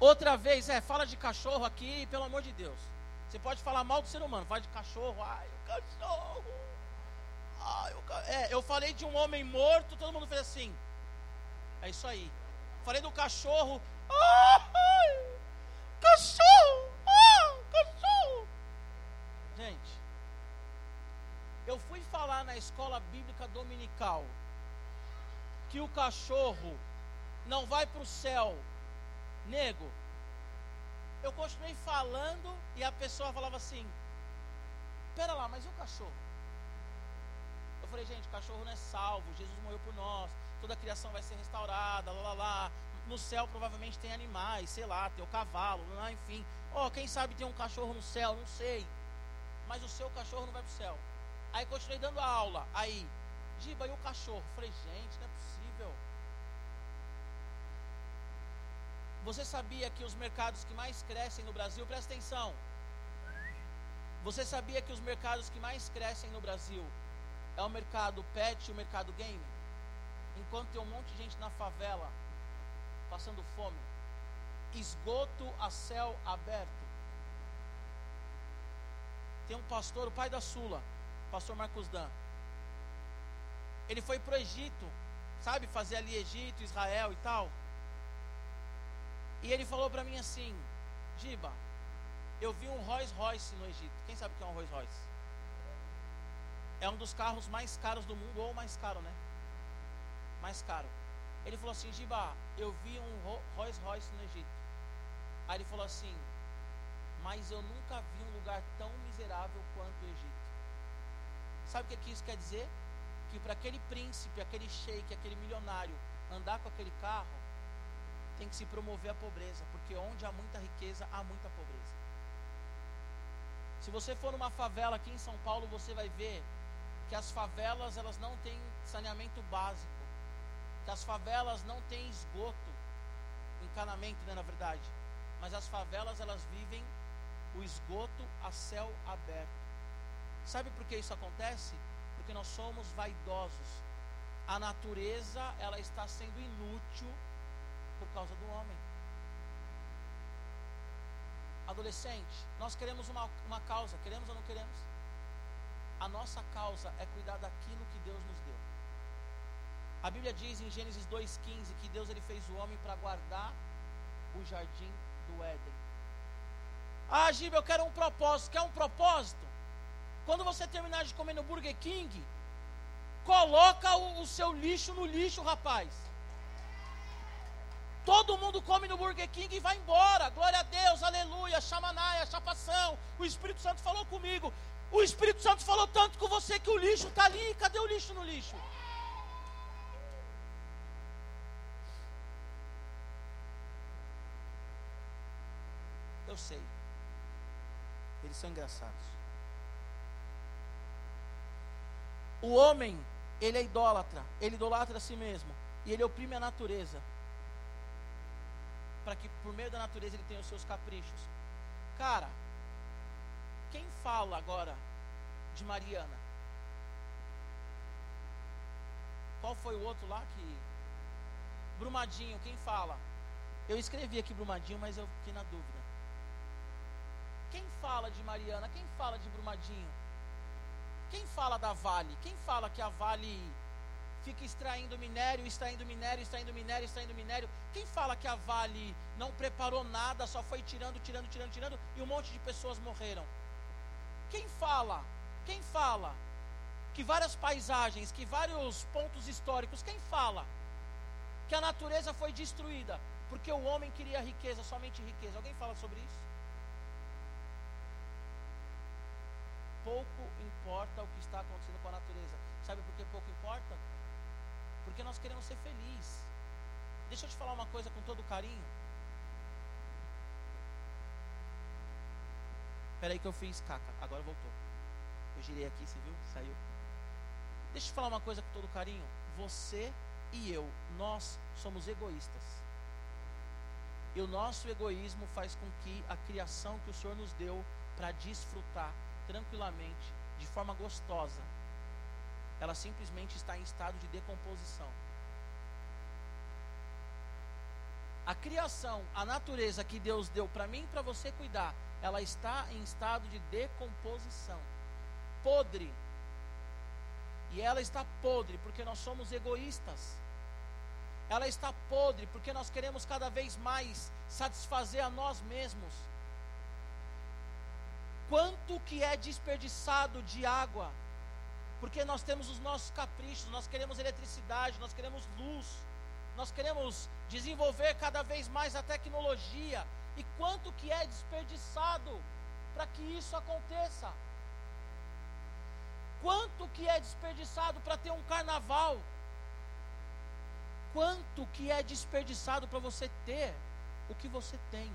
Outra vez, é, fala de cachorro aqui, pelo amor de Deus. Você pode falar mal do ser humano, fala de cachorro, ai, o cachorro. Ai, o ca... É, eu falei de um homem morto, todo mundo fez assim. É isso aí. Falei do cachorro. Ai, cachorro! Gente, eu fui falar na escola bíblica dominical que o cachorro não vai para o céu nego, eu continuei falando e a pessoa falava assim: Pera lá, mas e o cachorro? Eu falei, gente, cachorro não é salvo, Jesus morreu por nós, toda a criação vai ser restaurada, lá lá lá. No céu provavelmente tem animais, sei lá, tem o cavalo, enfim. Oh, quem sabe tem um cachorro no céu, não sei. Mas o seu cachorro não vai para o céu. Aí continuei dando a aula. Aí, Giba, e o cachorro? Falei, gente, não é possível. Você sabia que os mercados que mais crescem no Brasil, presta atenção. Você sabia que os mercados que mais crescem no Brasil é o mercado pet e o mercado game? Enquanto tem um monte de gente na favela passando fome, esgoto a céu aberto. Tem um pastor, o pai da Sula, pastor Marcos Dan. Ele foi para o Egito, sabe, fazer ali Egito, Israel e tal. E ele falou para mim assim: Giba, eu vi um Rolls Royce no Egito. Quem sabe o que é um Rolls Royce? É um dos carros mais caros do mundo, ou mais caro, né? Mais caro. Ele falou assim: Giba, eu vi um Rolls Royce no Egito. Aí ele falou assim: Mas eu nunca vi um lugar tão miserável quanto o Egito. Sabe o que, que isso quer dizer? Que para aquele príncipe, aquele sheik, aquele milionário andar com aquele carro, tem que se promover a pobreza, porque onde há muita riqueza, há muita pobreza. Se você for numa favela aqui em São Paulo, você vai ver que as favelas elas não têm saneamento básico, que as favelas não têm esgoto, encanamento, né, na verdade, mas as favelas elas vivem o esgoto a céu aberto. Sabe por que isso acontece? Porque nós somos vaidosos. A natureza ela está sendo inútil por causa do homem. Adolescente, nós queremos uma, uma causa, queremos ou não queremos? A nossa causa é cuidar daquilo que Deus nos deu. A Bíblia diz em Gênesis 2,15 que Deus ele fez o homem para guardar o jardim do Éden. Ah, Giba, eu quero um propósito. Quer um propósito? Quando você terminar de comer no Burger King, coloca o, o seu lixo no lixo, rapaz. Todo mundo come no Burger King e vai embora. Glória a Deus, aleluia, chamanaia, chapação. O Espírito Santo falou comigo. O Espírito Santo falou tanto com você que o lixo está ali. Cadê o lixo no lixo? Sei. Eles são engraçados. O homem, ele é idólatra. Ele idolatra a si mesmo. E ele oprime a natureza. Para que por meio da natureza ele tenha os seus caprichos. Cara, quem fala agora de Mariana? Qual foi o outro lá que. Brumadinho, quem fala? Eu escrevi aqui Brumadinho, mas eu fiquei na dúvida. Quem fala de Mariana? Quem fala de Brumadinho? Quem fala da Vale? Quem fala que a Vale fica extraindo minério, extraindo minério, extraindo minério, extraindo minério? Quem fala que a Vale não preparou nada, só foi tirando, tirando, tirando, tirando e um monte de pessoas morreram? Quem fala? Quem fala que várias paisagens, que vários pontos históricos, quem fala que a natureza foi destruída porque o homem queria riqueza, somente riqueza? Alguém fala sobre isso? Pouco importa o que está acontecendo com a natureza. Sabe por que pouco importa? Porque nós queremos ser felizes. Deixa eu te falar uma coisa com todo carinho. Espera aí que eu fiz caca, agora voltou. Eu girei aqui, você viu? Saiu. Deixa eu te falar uma coisa com todo carinho. Você e eu, nós somos egoístas. E o nosso egoísmo faz com que a criação que o Senhor nos deu para desfrutar tranquilamente, de forma gostosa, ela simplesmente está em estado de decomposição. A criação, a natureza que Deus deu para mim e para você cuidar, ela está em estado de decomposição, podre. E ela está podre porque nós somos egoístas. Ela está podre porque nós queremos cada vez mais satisfazer a nós mesmos quanto que é desperdiçado de água, porque nós temos os nossos caprichos, nós queremos eletricidade, nós queremos luz, nós queremos desenvolver cada vez mais a tecnologia, e quanto que é desperdiçado para que isso aconteça? Quanto que é desperdiçado para ter um carnaval? Quanto que é desperdiçado para você ter o que você tem?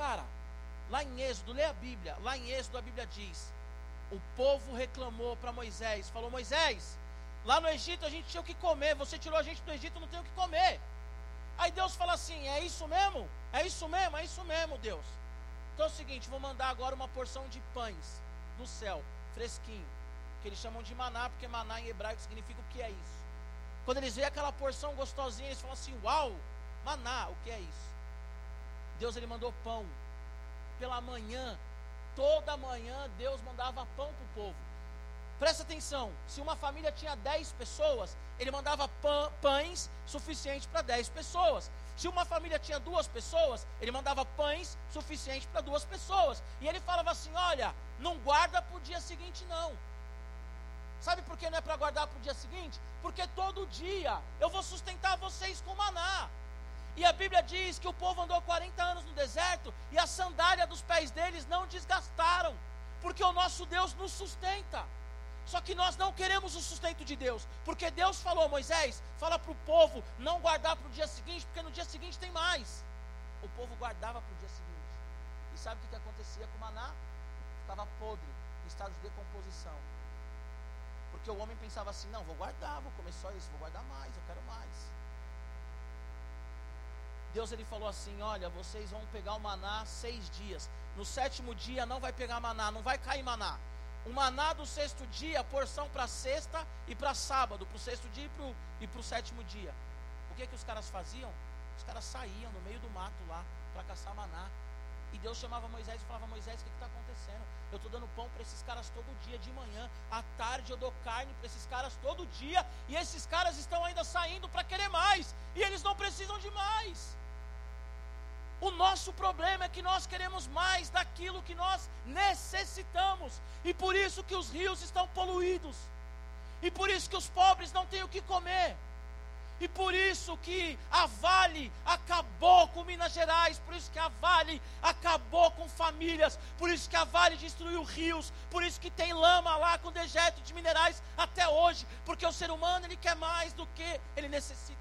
Cara, lá em Êxodo, lê a Bíblia. Lá em Êxodo a Bíblia diz: o povo reclamou para Moisés, falou: Moisés, lá no Egito a gente tinha o que comer, você tirou a gente do Egito, não tem o que comer. Aí Deus fala assim: é isso mesmo? É isso mesmo? É isso mesmo, Deus. Então é o seguinte: vou mandar agora uma porção de pães do céu, fresquinho, que eles chamam de maná, porque maná em hebraico significa o que é isso. Quando eles veem aquela porção gostosinha, eles falam assim: uau, maná, o que é isso? Deus ele mandou pão. Pela manhã, toda manhã Deus mandava pão para o povo. Presta atenção, se uma família tinha 10 pessoas, ele mandava pã, pães suficientes para 10 pessoas. Se uma família tinha duas pessoas, ele mandava pães suficientes para duas pessoas. E ele falava assim: olha, não guarda para o dia seguinte, não. Sabe por que não é para guardar para o dia seguinte? Porque todo dia eu vou sustentar maná. E a Bíblia diz que o povo andou 40 anos no deserto e a sandália dos pés deles não desgastaram, porque o nosso Deus nos sustenta. Só que nós não queremos o sustento de Deus, porque Deus falou, Moisés, fala para o povo não guardar para o dia seguinte, porque no dia seguinte tem mais. O povo guardava para o dia seguinte. E sabe o que, acontecia com o maná? Ficava podre, em estado de decomposição. Porque o homem pensava assim: não, vou guardar, vou comer só isso, vou guardar mais, eu quero mais. Deus ele falou assim: Olha, vocês vão pegar o maná seis dias. No sétimo dia não vai pegar maná, não vai cair maná. O maná do sexto dia, porção para sexta e para sábado, para o sexto dia e para o sétimo dia. O que que os caras faziam? Os caras saíam no meio do mato lá para caçar maná. E Deus chamava Moisés e falava: Moisés, o que está acontecendo? Eu estou dando pão para esses caras todo dia de manhã. À tarde eu dou carne para esses caras todo dia. E esses caras estão ainda saindo para querer mais. E eles não precisam de mais. O nosso problema é que nós queremos mais daquilo que nós necessitamos. E por isso que os rios estão poluídos. E por isso que os pobres não têm o que comer. E por isso que a Vale acabou com Minas Gerais, por isso que a Vale acabou com famílias, por isso que a Vale destruiu rios, por isso que tem lama lá com dejeto de minerais até hoje, porque o ser humano ele quer mais do que ele necessita.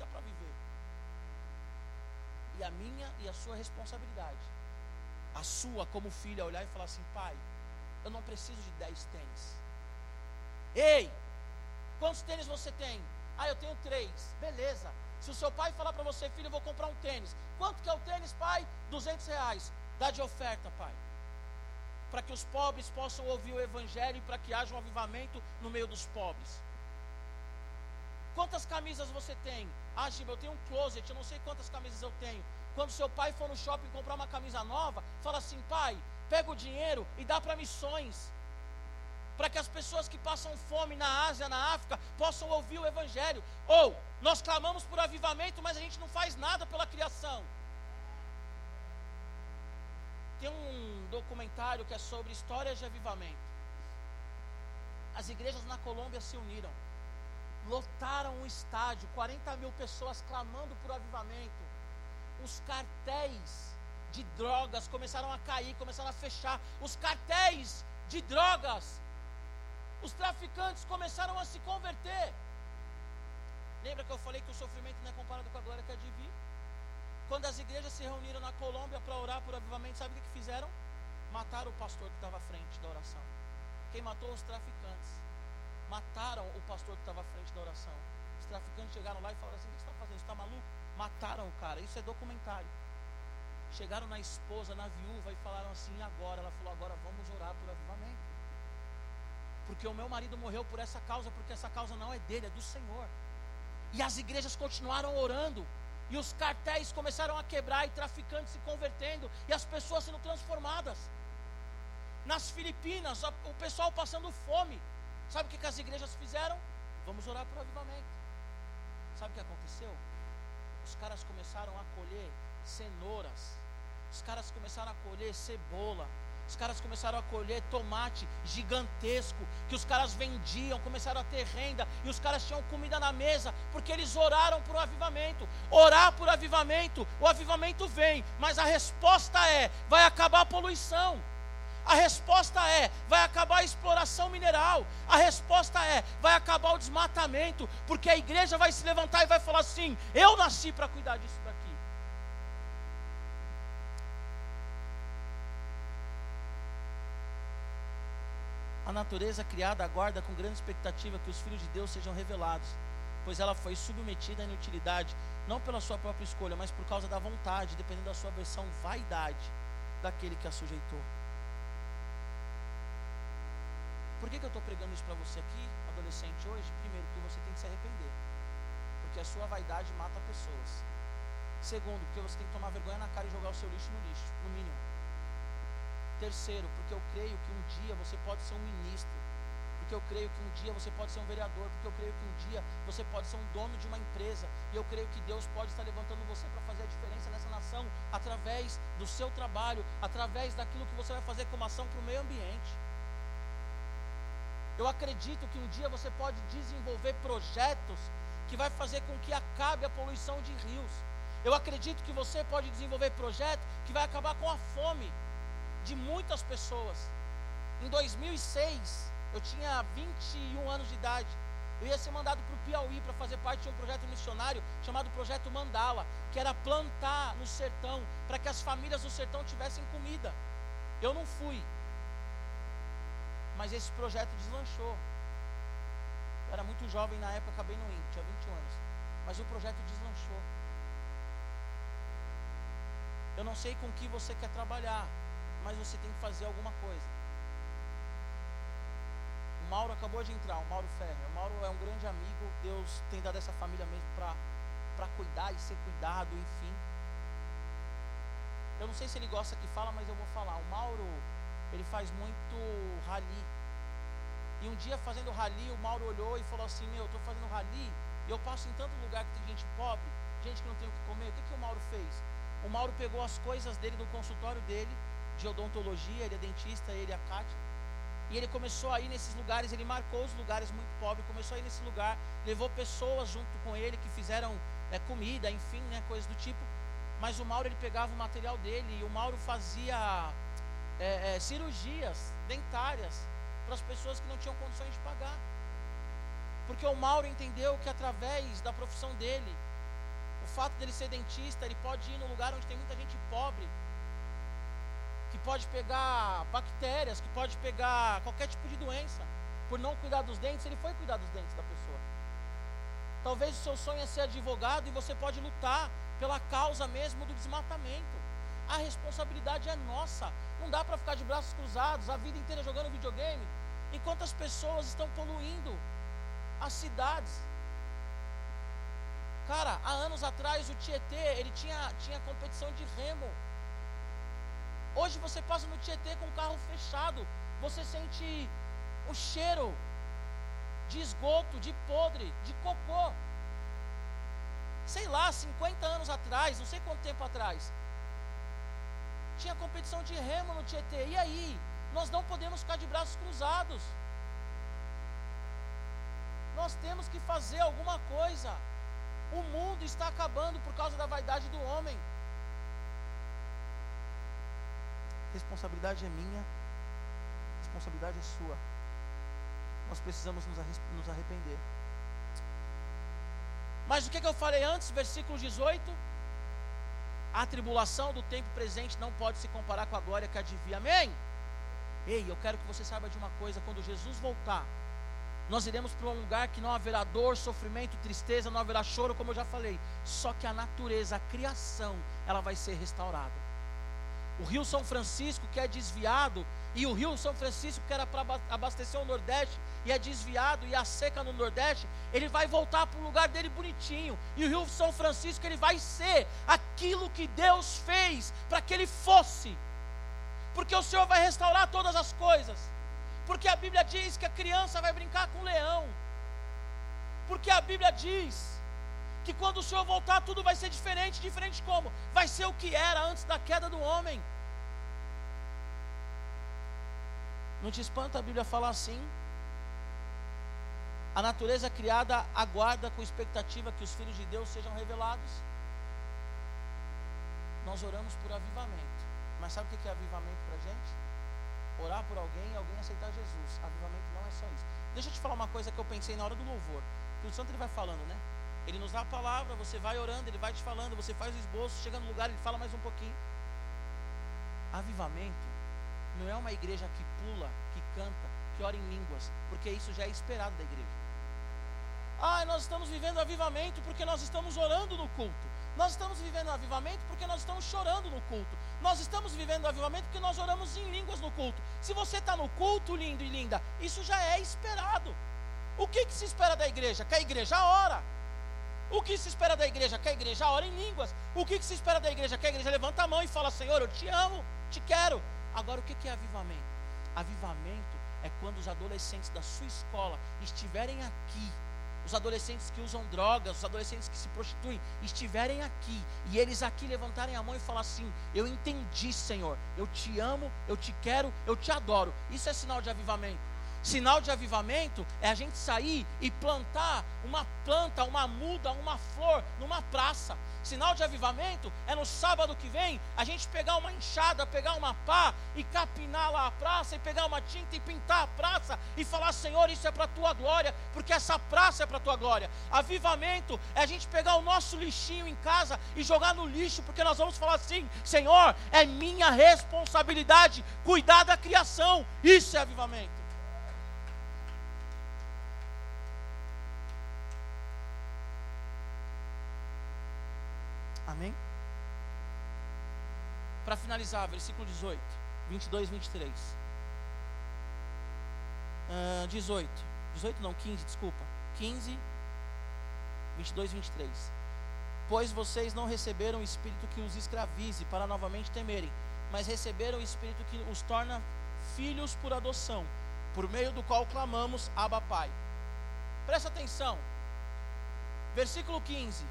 E a minha e a sua responsabilidade, a sua como filha olhar e falar assim, pai, eu não preciso de dez tênis. Ei, quantos tênis você tem? Ah, eu tenho três. Beleza. Se o seu pai falar para você, filho, eu vou comprar um tênis. Quanto que é o tênis, pai? 200 reais. Dá de oferta, pai. Para que os pobres possam ouvir o evangelho e para que haja um avivamento no meio dos pobres. Quantas camisas você tem? Ah, Giba, eu tenho um closet, eu não sei quantas camisas eu tenho. Quando seu pai for no shopping comprar uma camisa nova, fala assim, pai, pega o dinheiro e dá para missões para que as pessoas que passam fome na Ásia, na África, possam ouvir o Evangelho. Ou nós clamamos por avivamento, mas a gente não faz nada pela criação. Tem um documentário que é sobre histórias de avivamento. As igrejas na Colômbia se uniram, lotaram o estádio, 40 mil pessoas clamando por avivamento. Os cartéis de drogas começaram a cair, começaram a fechar. Os cartéis de drogas os traficantes começaram a se converter. Lembra que eu falei que o sofrimento não é comparado com a glória que é vir? Quando as igrejas se reuniram na Colômbia para orar por avivamento, sabe o que fizeram? Mataram o pastor que estava à frente da oração. Quem matou os traficantes? Mataram o pastor que estava à frente da oração. Os traficantes chegaram lá e falaram assim: O que você está fazendo? Você está maluco? Mataram o cara. Isso é documentário. Chegaram na esposa, na viúva e falaram assim: e agora? Ela falou: agora vamos orar por avivamento porque o meu marido morreu por essa causa, porque essa causa não é dele, é do Senhor. E as igrejas continuaram orando, e os cartéis começaram a quebrar, e traficantes se convertendo, e as pessoas sendo transformadas. Nas Filipinas, o pessoal passando fome. Sabe o que, que as igrejas fizeram? Vamos orar por avivamento. Sabe o que aconteceu? Os caras começaram a colher cenouras, os caras começaram a colher cebola, os caras começaram a colher tomate gigantesco, que os caras vendiam, começaram a ter renda, e os caras tinham comida na mesa, porque eles oraram por um avivamento. Orar por avivamento, o avivamento vem, mas a resposta é: vai acabar a poluição. A resposta é: vai acabar a exploração mineral. A resposta é: vai acabar o desmatamento, porque a igreja vai se levantar e vai falar assim: eu nasci para cuidar disso daqui. A natureza criada aguarda com grande expectativa que os filhos de Deus sejam revelados, pois ela foi submetida à inutilidade, não pela sua própria escolha, mas por causa da vontade, dependendo da sua versão, vaidade daquele que a sujeitou. Por que, que eu estou pregando isso para você aqui, adolescente, hoje? Primeiro, porque você tem que se arrepender, porque a sua vaidade mata pessoas. Segundo, porque você tem que tomar vergonha na cara e jogar o seu lixo no lixo, no mínimo. Terceiro, porque eu creio que um dia você pode ser um ministro. Porque eu creio que um dia você pode ser um vereador. Porque eu creio que um dia você pode ser um dono de uma empresa. E eu creio que Deus pode estar levantando você para fazer a diferença nessa nação através do seu trabalho, através daquilo que você vai fazer como ação para o meio ambiente. Eu acredito que um dia você pode desenvolver projetos que vai fazer com que acabe a poluição de rios. Eu acredito que você pode desenvolver projetos que vai acabar com a fome de muitas pessoas. Em 2006, eu tinha 21 anos de idade. Eu ia ser mandado para o Piauí para fazer parte de um projeto missionário chamado Projeto Mandala, que era plantar no sertão, para que as famílias do sertão tivessem comida. Eu não fui. Mas esse projeto deslanchou. Eu era muito jovem na época, acabei no indo, tinha 21 anos. Mas o projeto deslanchou. Eu não sei com que você quer trabalhar, mas você tem que fazer alguma coisa. O Mauro acabou de entrar, o Mauro Ferrer. O Mauro é um grande amigo, Deus tem dado essa família mesmo para cuidar e ser cuidado, enfim. Eu não sei se ele gosta que fala, mas eu vou falar. O Mauro, ele faz muito rali. E um dia fazendo rali, o Mauro olhou e falou assim: Meu, eu estou fazendo rali e eu passo em tanto lugar que tem gente pobre, gente que não tem o que comer. O que, que o Mauro fez? O Mauro pegou as coisas dele do consultório dele, de odontologia, ele é dentista, ele é a. E ele começou a ir nesses lugares, ele marcou os lugares muito pobres, começou a ir nesse lugar, levou pessoas junto com ele que fizeram é, comida, enfim, né, coisas do tipo. Mas o Mauro ele pegava o material dele e o Mauro fazia é, é, cirurgias dentárias para as pessoas que não tinham condições de pagar. Porque o Mauro entendeu que através da profissão dele, o fato dele ser dentista, ele pode ir no lugar onde tem muita gente pobre, que pode pegar bactérias, que pode pegar qualquer tipo de doença. Por não cuidar dos dentes, ele foi cuidar dos dentes da pessoa. Talvez o seu sonho é ser advogado e você pode lutar pela causa mesmo do desmatamento. A responsabilidade é nossa. Não dá para ficar de braços cruzados a vida inteira jogando videogame, enquanto as pessoas estão poluindo as cidades. Cara, há anos atrás o Tietê, ele tinha, tinha competição de remo. Hoje você passa no Tietê com o carro fechado, você sente o cheiro de esgoto, de podre, de cocô. Sei lá, 50 anos atrás, não sei quanto tempo atrás, tinha competição de remo no Tietê. E aí? Nós não podemos ficar de braços cruzados. Nós temos que fazer alguma coisa. O mundo está acabando por causa da vaidade do homem. Responsabilidade é minha, responsabilidade é sua. Nós precisamos nos arrepender. Mas o que, que eu falei antes, versículo 18? A tribulação do tempo presente não pode se comparar com a glória que vir. Amém? Ei, eu quero que você saiba de uma coisa: quando Jesus voltar, nós iremos para um lugar que não haverá dor, sofrimento, tristeza, não haverá choro, como eu já falei. Só que a natureza, a criação, ela vai ser restaurada. O rio São Francisco, que é desviado, e o rio São Francisco, que era para abastecer o Nordeste, e é desviado, e a seca no Nordeste, ele vai voltar para o lugar dele bonitinho. E o rio São Francisco, ele vai ser aquilo que Deus fez para que ele fosse. Porque o Senhor vai restaurar todas as coisas. Porque a Bíblia diz que a criança vai brincar com o leão. Porque a Bíblia diz que quando o Senhor voltar, tudo vai ser diferente. Diferente como? Vai ser o que era antes da queda do homem. Não te espanta a Bíblia falar assim? A natureza criada aguarda com expectativa que os filhos de Deus sejam revelados. Nós oramos por avivamento. Mas sabe o que é avivamento para gente? Orar por alguém e alguém aceitar Jesus. Avivamento não é só isso. Deixa eu te falar uma coisa que eu pensei na hora do louvor. Que o Santo ele vai falando, né? Ele nos dá a palavra, você vai orando, ele vai te falando, você faz o esboço, chega no lugar, ele fala mais um pouquinho. Avivamento não é uma igreja que pula, que canta, que ora em línguas, porque isso já é esperado da igreja. Ah, nós estamos vivendo avivamento porque nós estamos orando no culto. Nós estamos vivendo avivamento porque nós estamos chorando no culto. Nós estamos vivendo avivamento porque nós oramos em línguas no culto. Se você está no culto, lindo e linda, isso já é esperado. O que, que se espera da igreja? Que a igreja ora. O que se espera da igreja? Que a igreja ora em línguas. O que, se espera da igreja? Que a igreja levanta a mão e fala: Senhor, eu te amo, te quero. Agora, o que é avivamento? Avivamento é quando os adolescentes da sua escola estiverem aqui os adolescentes que usam drogas, os adolescentes que se prostituem, estiverem aqui e eles aqui levantarem a mão e falar assim: Eu entendi, Senhor, eu te amo, eu te quero, eu te adoro. Isso é sinal de avivamento. Sinal de avivamento é a gente sair e plantar uma planta, uma muda, uma flor numa praça. Sinal de avivamento é no sábado que vem a gente pegar uma enxada, pegar uma pá e capinar lá a praça e pegar uma tinta e pintar a praça e falar: Senhor, isso é para a tua glória, porque essa praça é para a tua glória. Avivamento é a gente pegar o nosso lixinho em casa e jogar no lixo, porque nós vamos falar assim: Senhor, é minha responsabilidade cuidar da criação. Isso é avivamento. Amém? Para finalizar, versículo 18, 22, 23. Uh, 18. 18 não, 15, desculpa. 15, 22, 23. Pois vocês não receberam o espírito que os escravize para novamente temerem, mas receberam o espírito que os torna filhos por adoção, por meio do qual clamamos Abba Pai. Presta atenção. Versículo 15.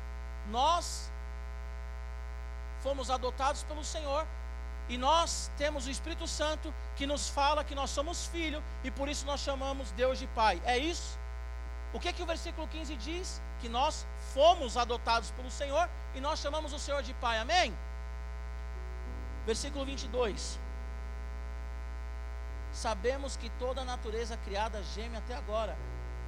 Nós fomos adotados pelo Senhor e nós temos o Espírito Santo que nos fala que nós somos filho e por isso nós chamamos Deus de Pai. É isso? O que que o versículo 15 diz? Que nós fomos adotados pelo Senhor e nós chamamos o Senhor de Pai. Amém? Versículo 22. Sabemos que toda a natureza criada geme até agora,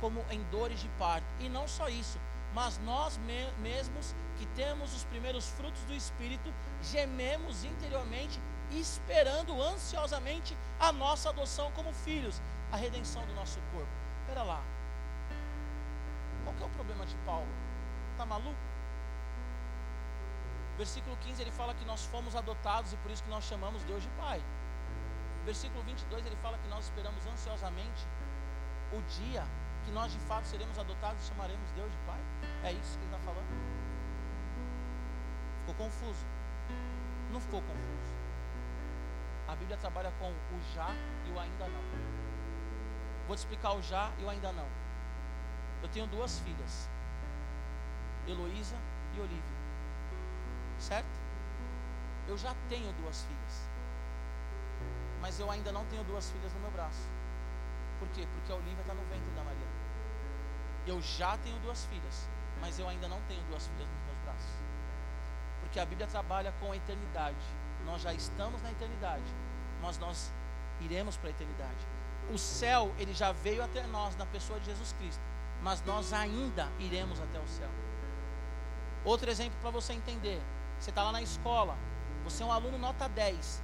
como em dores de parto. E não só isso, mas nós me mesmos que temos os primeiros frutos do Espírito, gememos interiormente, esperando ansiosamente a nossa adoção como filhos, a redenção do nosso corpo. Espera lá. Qual que é o problema de Paulo? Está maluco? Versículo 15 ele fala que nós fomos adotados e por isso que nós chamamos Deus de Pai. Versículo 22 ele fala que nós esperamos ansiosamente o dia que nós de fato seremos adotados e chamaremos Deus de Pai? É isso que ele está falando? Ficou confuso? Não ficou confuso. A Bíblia trabalha com o já e o ainda não. Vou te explicar o já e o ainda não. Eu tenho duas filhas, Heloísa e Olivia. Certo? Eu já tenho duas filhas. Mas eu ainda não tenho duas filhas no meu braço. Por quê? Porque a Olivia está no ventre da Maria. Eu já tenho duas filhas, mas eu ainda não tenho duas filhas nos meus braços. Porque a Bíblia trabalha com a eternidade. Nós já estamos na eternidade, mas nós iremos para a eternidade. O céu, ele já veio até nós na pessoa de Jesus Cristo, mas nós ainda iremos até o céu. Outro exemplo para você entender: você está lá na escola, você é um aluno nota 10.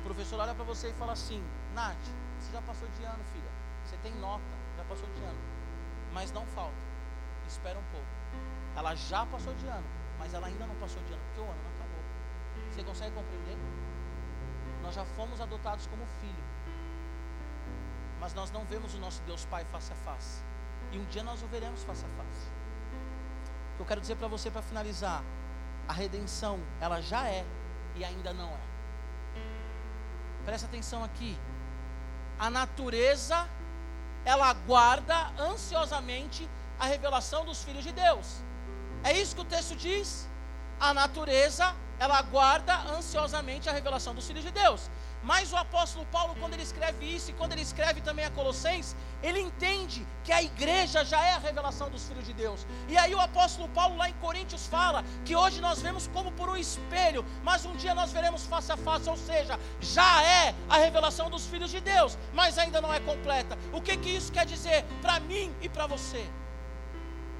O professor olha para você e fala assim: Nath, você já passou de ano, filha. Você tem nota, já passou de ano mas não falta. Espera um pouco. Ela já passou de ano, mas ela ainda não passou de ano, porque o ano não acabou. Você consegue compreender? Nós já fomos adotados como filho, mas nós não vemos o nosso Deus Pai face a face. E um dia nós o veremos face a face. O que eu quero dizer para você para finalizar: a redenção, ela já é e ainda não é. Presta atenção aqui. A natureza ela aguarda ansiosamente a revelação dos filhos de Deus. É isso que o texto diz. A natureza, ela aguarda ansiosamente a revelação dos filhos de Deus. Mas o apóstolo Paulo, quando ele escreve isso, e quando ele escreve também a Colossenses, ele entende que a igreja já é a revelação dos filhos de Deus. E aí o apóstolo Paulo, lá em Coríntios, fala que hoje nós vemos como por um espelho, mas um dia nós veremos face a face, ou seja, já é a revelação dos filhos de Deus, mas ainda não é completa. O que, que isso quer dizer para mim e para você?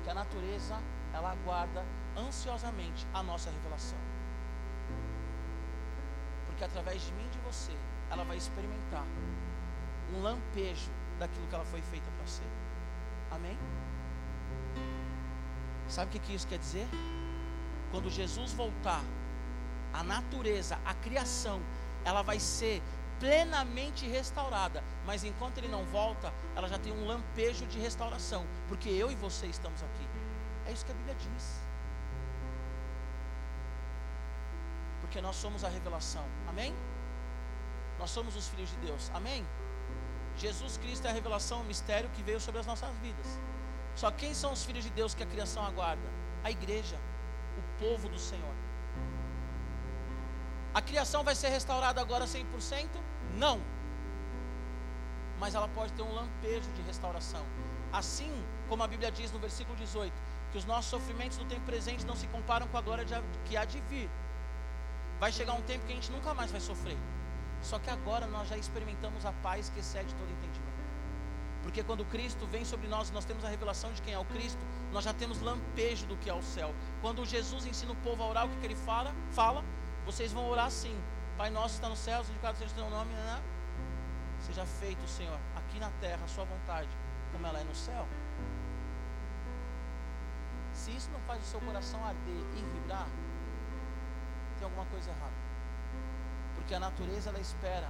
Que a natureza, ela aguarda ansiosamente a nossa revelação que através de mim e de você, ela vai experimentar um lampejo daquilo que ela foi feita para ser. Amém? Sabe o que, isso quer dizer? Quando Jesus voltar, a natureza, a criação, ela vai ser plenamente restaurada. Mas enquanto ele não volta, ela já tem um lampejo de restauração, porque eu e você estamos aqui. É isso que a Bíblia diz. Porque nós somos a revelação. Amém? Nós somos os filhos de Deus. Amém? Jesus Cristo é a revelação, o mistério que veio sobre as nossas vidas. Só quem são os filhos de Deus que a criação aguarda? A igreja, o povo do Senhor. A criação vai ser restaurada agora 100%? Não. Mas ela pode ter um lampejo de restauração. Assim como a Bíblia diz no versículo 18, que os nossos sofrimentos do tempo presente não se comparam com a glória que há de vir. Vai chegar um tempo que a gente nunca mais vai sofrer. Só que agora nós já experimentamos a paz que excede todo entendimento. Porque quando Cristo vem sobre nós, nós temos a revelação de quem é o Cristo, nós já temos lampejo do que é o céu. Quando Jesus ensina o povo a orar, o que, que ele fala? Fala, vocês vão orar assim: Pai nosso está no céu, santificado seja o teu nome, né? seja feito, Senhor, aqui na terra, a sua vontade, como ela é no céu. Se isso não faz o seu coração arder e vibrar, tem alguma coisa errada. Porque a natureza ela espera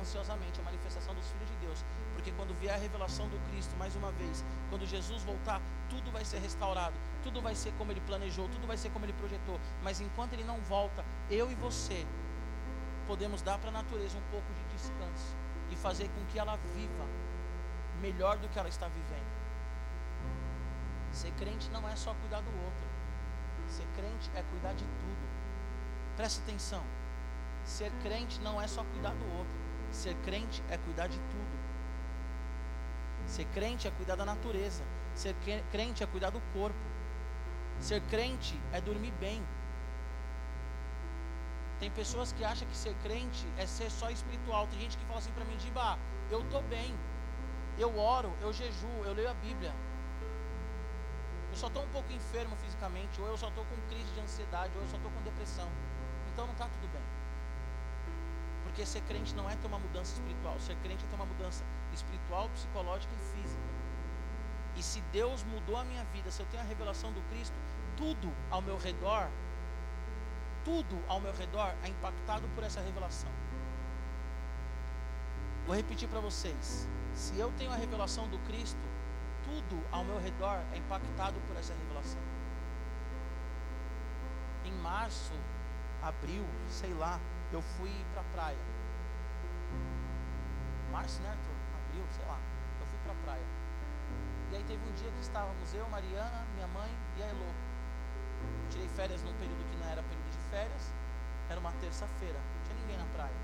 ansiosamente a manifestação dos filhos de Deus, porque quando vier a revelação do Cristo, mais uma vez, quando Jesus voltar, tudo vai ser restaurado, tudo vai ser como ele planejou, tudo vai ser como ele projetou. Mas enquanto ele não volta, eu e você podemos dar para a natureza um pouco de descanso e fazer com que ela viva melhor do que ela está vivendo. Ser crente não é só cuidar do outro. Ser crente é cuidar de tudo. Preste atenção. Ser crente não é só cuidar do outro. Ser crente é cuidar de tudo. Ser crente é cuidar da natureza. Ser crente é cuidar do corpo. Ser crente é dormir bem. Tem pessoas que acham que ser crente é ser só espiritual. Tem gente que fala assim para mim, Diba, eu tô bem. Eu oro, eu jejuo, eu leio a Bíblia. Eu só estou um pouco enfermo fisicamente, ou eu só estou com crise de ansiedade, ou eu só estou com depressão. Então não está tudo bem. Porque ser crente não é ter uma mudança espiritual. Ser crente é ter uma mudança espiritual, psicológica e física. E se Deus mudou a minha vida, se eu tenho a revelação do Cristo, tudo ao meu redor, tudo ao meu redor é impactado por essa revelação. Vou repetir para vocês. Se eu tenho a revelação do Cristo, tudo ao meu redor é impactado por essa revelação. Em março, abril, sei lá, eu fui para praia. Março, né, Arthur? Abril, sei lá. Eu fui para praia. E aí teve um dia que estávamos eu, Mariana, minha mãe e a Elô. Eu tirei férias num período que não era período de férias. Era uma terça-feira. Não tinha ninguém na praia.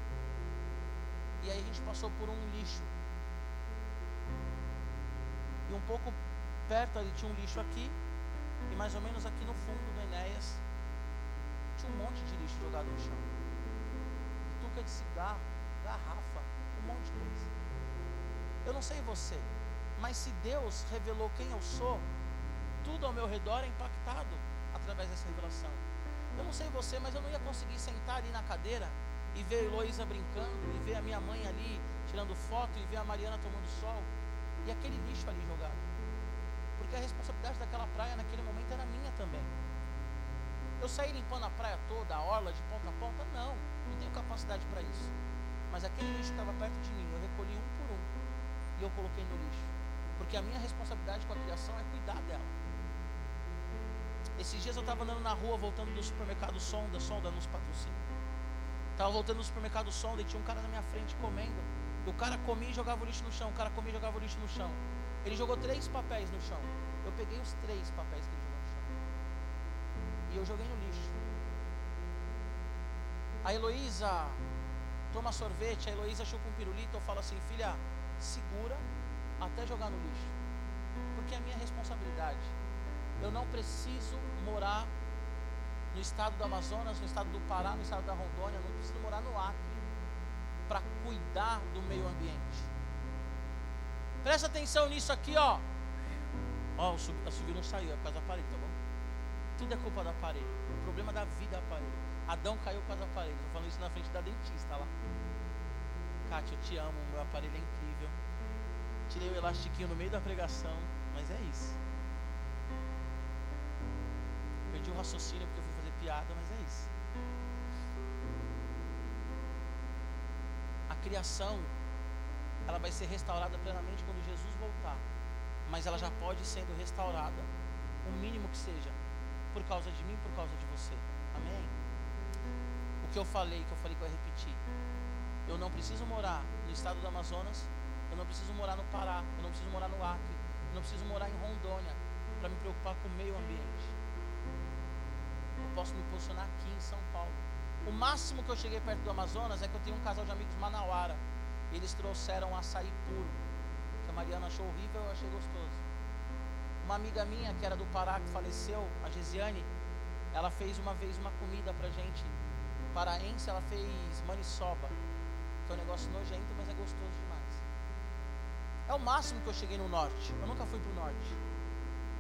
E aí a gente passou por um lixo e um pouco perto ali tinha um lixo aqui. E mais ou menos aqui no fundo do Enéas tinha um monte de lixo jogado no chão. Tuca de cigarro, garrafa, um monte de coisa. Eu não sei você, mas se Deus revelou quem eu sou, tudo ao meu redor é impactado através dessa revelação. Eu não sei você, mas eu não ia conseguir sentar ali na cadeira e ver a Heloísa brincando, e ver a minha mãe ali tirando foto, e ver a Mariana tomando sol e aquele lixo ali jogado. Porque a responsabilidade daquela praia naquele momento era minha também. Eu saí limpando a praia toda, a orla de ponta a ponta? Não, não tenho capacidade para isso. Mas aquele lixo estava perto de mim, eu recolhi um por um e eu coloquei no lixo. Porque a minha responsabilidade com a criação é cuidar dela. Esses dias eu estava andando na rua, voltando do supermercado Sonda, Sonda nos patrocínios. Estava voltando do supermercado Sonda e tinha um cara na minha frente comendo. O cara comia e jogava o lixo no chão. O cara comia e jogava o lixo no chão. Ele jogou três papéis no chão. Eu peguei os três papéis que ele. Eu joguei no lixo. A Heloísa toma sorvete, a Heloísa chupa um pirulito, eu falo assim, filha, segura até jogar no lixo. Porque é a minha responsabilidade. Eu não preciso morar no estado do Amazonas, no estado do Pará, no estado da Rondônia, não preciso morar no Acre para cuidar do meio ambiente. Presta atenção nisso aqui, ó. Ó, o subir não saiu, é por causa do aparelho, tá bom? Tudo é culpa do aparelho. O problema da vida é aparelho. Adão caiu por causa do aparelho. Estou falando isso na frente da dentista lá. Kátia, eu te amo, meu aparelho é incrível. Tirei o elastiquinho no meio da pregação, mas é isso. Perdi o raciocínio porque eu fui fazer piada, mas é isso. criação ela vai ser restaurada plenamente quando Jesus voltar. Mas ela já pode sendo restaurada, o mínimo que seja, por causa de mim, por causa de você. Amém? O que eu falei, que eu falei que eu ia repetir. Eu não preciso morar no estado do Amazonas, eu não preciso morar no Pará, eu não preciso morar no Acre, eu não preciso morar em Rondônia para me preocupar com o meio ambiente. Eu posso me posicionar aqui em São Paulo o máximo que eu cheguei perto do Amazonas é que eu tenho um casal de amigos manauara. Eles trouxeram açaí puro. Que a Mariana achou horrível, eu achei gostoso. Uma amiga minha que era do Pará, que faleceu, a Gesiane, ela fez uma vez uma comida pra gente. Paraense, ela fez maniçoba. Que é um negócio nojento, mas é gostoso demais. É o máximo que eu cheguei no norte. Eu nunca fui pro norte.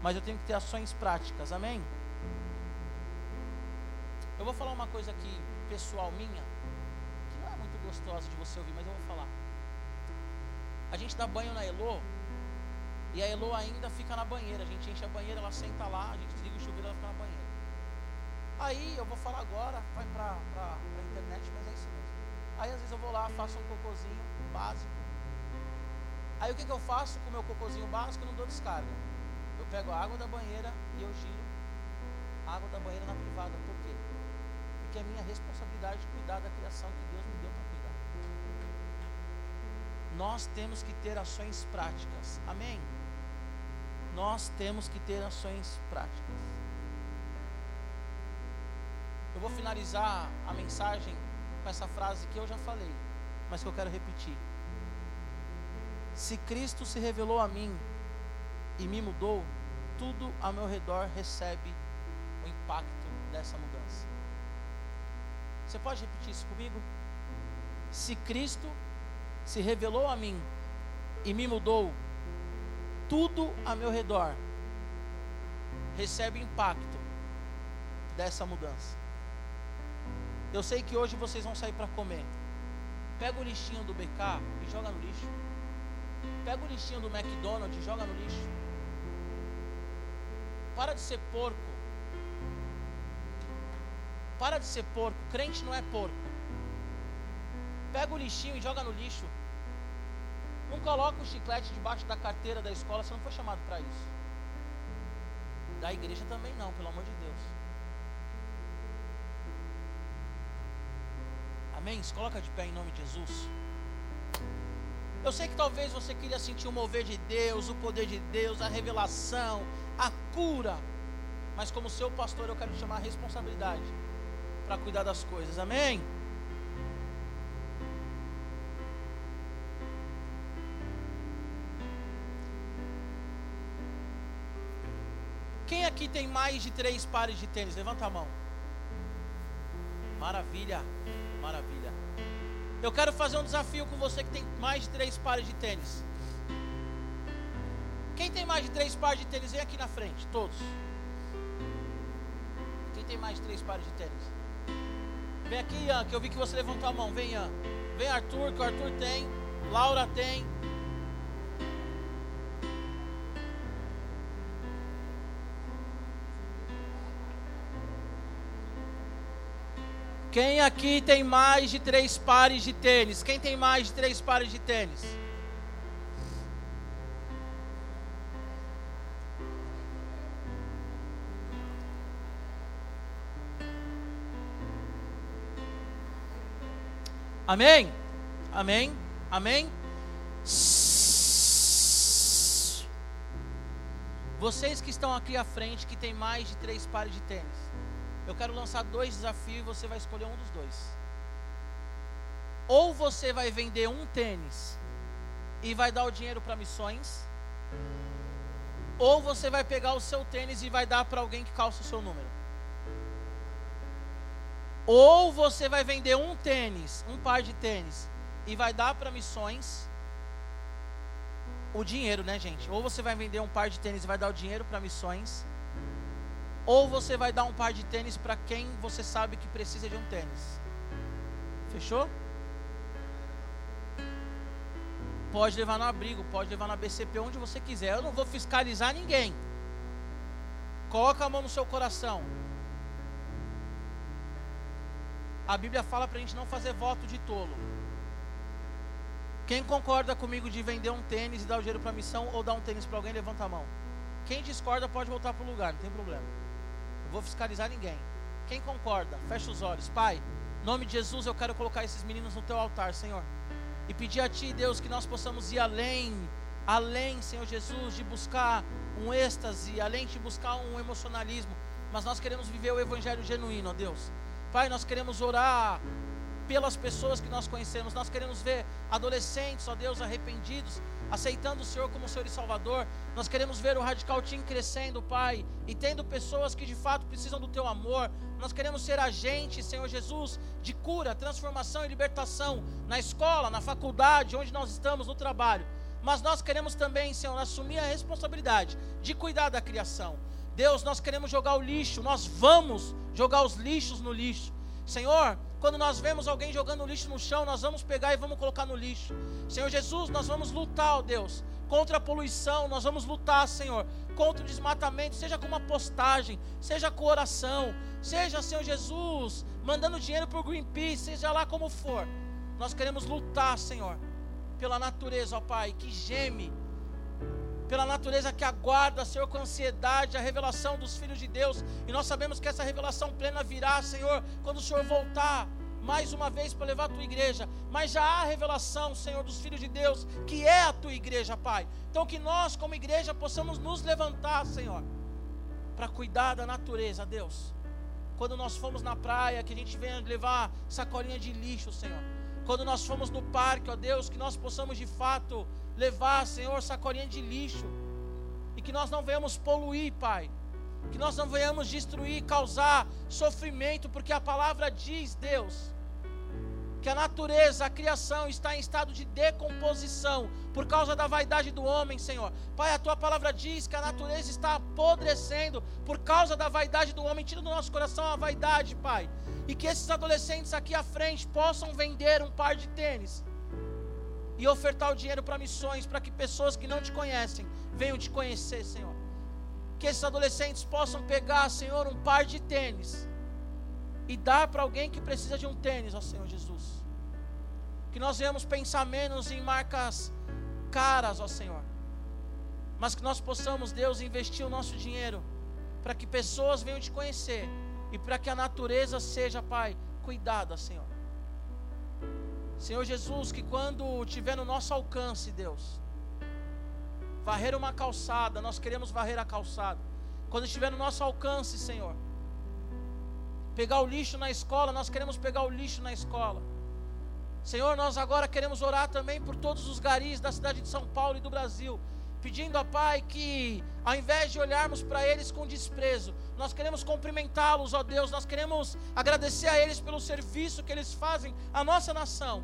Mas eu tenho que ter ações práticas, amém? Eu vou falar uma coisa aqui pessoal minha, que não é muito gostosa de você ouvir, mas eu vou falar. A gente dá banho na Elo, e a Elo ainda fica na banheira. A gente enche a banheira, ela senta lá, a gente desliga o chuveiro, ela fica na banheira. Aí eu vou falar agora, vai para a internet, mas é isso mesmo. Aí às vezes eu vou lá, faço um cocôzinho básico. Aí o que, que eu faço com o meu cocôzinho básico? Eu não dou descarga. Eu pego a água da banheira e eu giro a água da banheira na privada. Por quê? Porque é minha responsabilidade cuidar da criação que Deus me deu para. Nós temos que ter ações práticas. Amém? Nós temos que ter ações práticas. Eu vou finalizar a mensagem com essa frase que eu já falei, mas que eu quero repetir. Se Cristo se revelou a mim e me mudou, tudo ao meu redor recebe o impacto dessa mudança. Você pode repetir isso comigo? Se Cristo se revelou a mim e me mudou, tudo a meu redor recebe impacto dessa mudança. Eu sei que hoje vocês vão sair para comer. Pega o lixinho do BK e joga no lixo. Pega o lixinho do McDonald's e joga no lixo. Para de ser porco. Para de ser porco. Crente não é porco. Pega o lixinho e joga no lixo. Não coloca o chiclete debaixo da carteira da escola, você não foi chamado para isso. Da igreja também não, pelo amor de Deus. Amém? Se coloca de pé em nome de Jesus. Eu sei que talvez você queria sentir o mover de Deus, o poder de Deus, a revelação, a cura. Mas como seu pastor, eu quero te chamar a responsabilidade para cuidar das coisas. Amém? Aqui tem mais de três pares de tênis? Levanta a mão. Maravilha, maravilha. Eu quero fazer um desafio com você que tem mais de três pares de tênis. Quem tem mais de três pares de tênis, vem aqui na frente, todos. Quem tem mais de três pares de tênis? Vem aqui, Ian, que eu vi que você levantou a mão. Vem, Ian. Vem, Arthur, que o Arthur tem. Laura tem. Quem aqui tem mais de três pares de tênis? Quem tem mais de três pares de tênis? Amém? Amém? Amém? Vocês que estão aqui à frente, que tem mais de três pares de tênis. Eu quero lançar dois desafios e você vai escolher um dos dois. Ou você vai vender um tênis e vai dar o dinheiro para missões, ou você vai pegar o seu tênis e vai dar para alguém que calça o seu número. Ou você vai vender um tênis, um par de tênis, e vai dar para missões o dinheiro, né, gente? Ou você vai vender um par de tênis e vai dar o dinheiro para missões, ou você vai dar um par de tênis para quem você sabe que precisa de um tênis. Fechou? Pode levar no abrigo, pode levar na BCP, onde você quiser. Eu não vou fiscalizar ninguém. Coloca a mão no seu coração. A Bíblia fala para a gente não fazer voto de tolo. Quem concorda comigo de vender um tênis e dar o dinheiro para a missão ou dar um tênis para alguém, levanta a mão. Quem discorda pode voltar para o lugar, não tem problema. Eu vou fiscalizar ninguém. Quem concorda, fecha os olhos. Pai, nome de Jesus, eu quero colocar esses meninos no teu altar, Senhor. E pedir a Ti, Deus, que nós possamos ir além, além, Senhor Jesus, de buscar um êxtase, além de buscar um emocionalismo. Mas nós queremos viver o Evangelho genuíno, ó Deus. Pai, nós queremos orar pelas pessoas que nós conhecemos. Nós queremos ver adolescentes, ó Deus, arrependidos, aceitando o Senhor como Senhor e Salvador. Nós queremos ver o Radical Team crescendo, Pai, e tendo pessoas que de fato precisam do Teu amor. Nós queremos ser agentes, Senhor Jesus, de cura, transformação e libertação na escola, na faculdade, onde nós estamos, no trabalho. Mas nós queremos também, Senhor, assumir a responsabilidade de cuidar da criação. Deus, nós queremos jogar o lixo, nós vamos jogar os lixos no lixo. Senhor, quando nós vemos alguém jogando lixo no chão, nós vamos pegar e vamos colocar no lixo. Senhor Jesus, nós vamos lutar, ó Deus, contra a poluição, nós vamos lutar, Senhor, contra o desmatamento, seja com uma postagem, seja com oração, seja, Senhor Jesus, mandando dinheiro para o Greenpeace, seja lá como for. Nós queremos lutar, Senhor, pela natureza, ó Pai, que geme, pela natureza que aguarda, Senhor, com ansiedade a revelação dos filhos de Deus. E nós sabemos que essa revelação plena virá, Senhor, quando o Senhor voltar mais uma vez para levar a tua igreja, mas já há revelação, Senhor, dos filhos de Deus, que é a tua igreja, Pai. Então que nós, como igreja, possamos nos levantar, Senhor, para cuidar da natureza, Deus. Quando nós fomos na praia, que a gente venha levar sacolinha de lixo, Senhor. Quando nós fomos no parque, ó Deus, que nós possamos de fato levar, Senhor, sacolinha de lixo. E que nós não venhamos poluir, Pai. Que nós não venhamos destruir, causar sofrimento, porque a palavra diz, Deus, que a natureza, a criação está em estado de decomposição por causa da vaidade do homem, Senhor. Pai, a tua palavra diz que a natureza está apodrecendo por causa da vaidade do homem. Tira do nosso coração a vaidade, Pai. E que esses adolescentes aqui à frente possam vender um par de tênis e ofertar o dinheiro para missões, para que pessoas que não te conhecem venham te conhecer, Senhor. Que esses adolescentes possam pegar, Senhor, um par de tênis e dar para alguém que precisa de um tênis, ó Senhor Jesus. Que nós venhamos pensar menos em marcas caras, ó Senhor. Mas que nós possamos, Deus, investir o nosso dinheiro para que pessoas venham te conhecer e para que a natureza seja, Pai, cuidada, Senhor. Senhor Jesus, que quando tiver no nosso alcance, Deus, varrer uma calçada, nós queremos varrer a calçada. Quando estiver no nosso alcance, Senhor, pegar o lixo na escola, nós queremos pegar o lixo na escola. Senhor, nós agora queremos orar também por todos os garis da cidade de São Paulo e do Brasil, pedindo a Pai que, ao invés de olharmos para eles com desprezo, nós queremos cumprimentá-los, ó Deus, nós queremos agradecer a eles pelo serviço que eles fazem à nossa nação.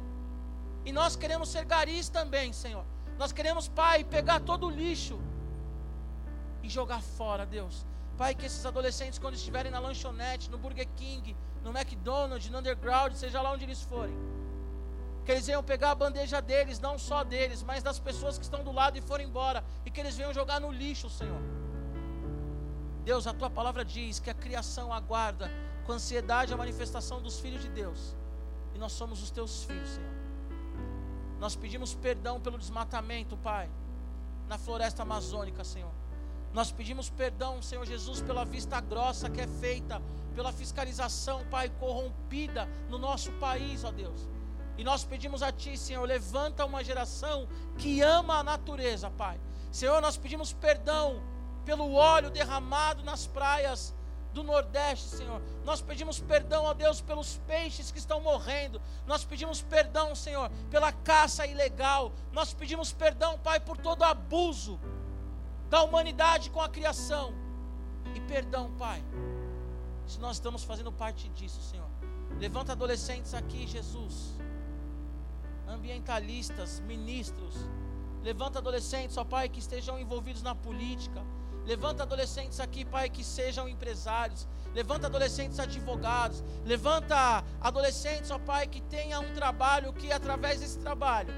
E nós queremos ser garis também, Senhor. Nós queremos, Pai, pegar todo o lixo e jogar fora, Deus. Pai, que esses adolescentes, quando estiverem na lanchonete, no Burger King, no McDonald's, no Underground, seja lá onde eles forem, que eles venham pegar a bandeja deles, não só deles, mas das pessoas que estão do lado e forem embora, e que eles venham jogar no lixo, Senhor. Deus, a tua palavra diz que a criação aguarda com ansiedade a manifestação dos filhos de Deus, e nós somos os teus filhos, Senhor. Nós pedimos perdão pelo desmatamento, Pai, na floresta amazônica, Senhor. Nós pedimos perdão, Senhor Jesus, pela vista grossa que é feita, pela fiscalização, Pai, corrompida no nosso país, ó Deus. E nós pedimos a Ti, Senhor, levanta uma geração que ama a natureza, Pai. Senhor, nós pedimos perdão pelo óleo derramado nas praias do Nordeste, Senhor. Nós pedimos perdão a Deus pelos peixes que estão morrendo. Nós pedimos perdão, Senhor, pela caça ilegal. Nós pedimos perdão, Pai, por todo abuso da humanidade com a criação. E perdão, Pai, se nós estamos fazendo parte disso, Senhor. Levanta adolescentes aqui, Jesus ambientalistas, ministros. Levanta adolescentes, ó Pai, que estejam envolvidos na política. Levanta adolescentes aqui, Pai, que sejam empresários. Levanta adolescentes advogados. Levanta adolescentes, ó Pai, que tenha um trabalho que através desse trabalho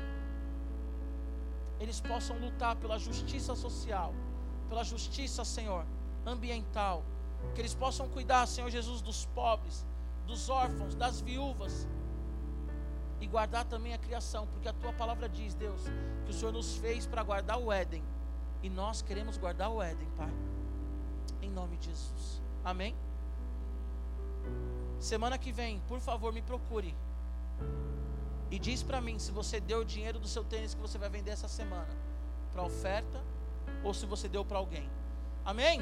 eles possam lutar pela justiça social, pela justiça, Senhor, ambiental. Que eles possam cuidar, Senhor Jesus, dos pobres, dos órfãos, das viúvas e guardar também a criação, porque a tua palavra diz, Deus, que o Senhor nos fez para guardar o Éden, e nós queremos guardar o Éden, Pai, em nome de Jesus, amém? Semana que vem, por favor, me procure e diz para mim se você deu o dinheiro do seu tênis que você vai vender essa semana para oferta ou se você deu para alguém, amém?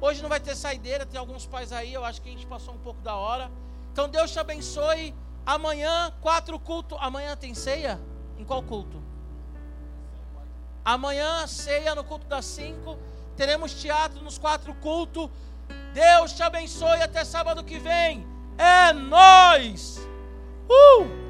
Hoje não vai ter saideira, tem alguns pais aí, eu acho que a gente passou um pouco da hora. Então Deus te abençoe. Amanhã, quatro cultos. Amanhã tem ceia? Em qual culto? Amanhã, ceia no culto das cinco. Teremos teatro nos quatro cultos. Deus te abençoe até sábado que vem. É nós. Uh!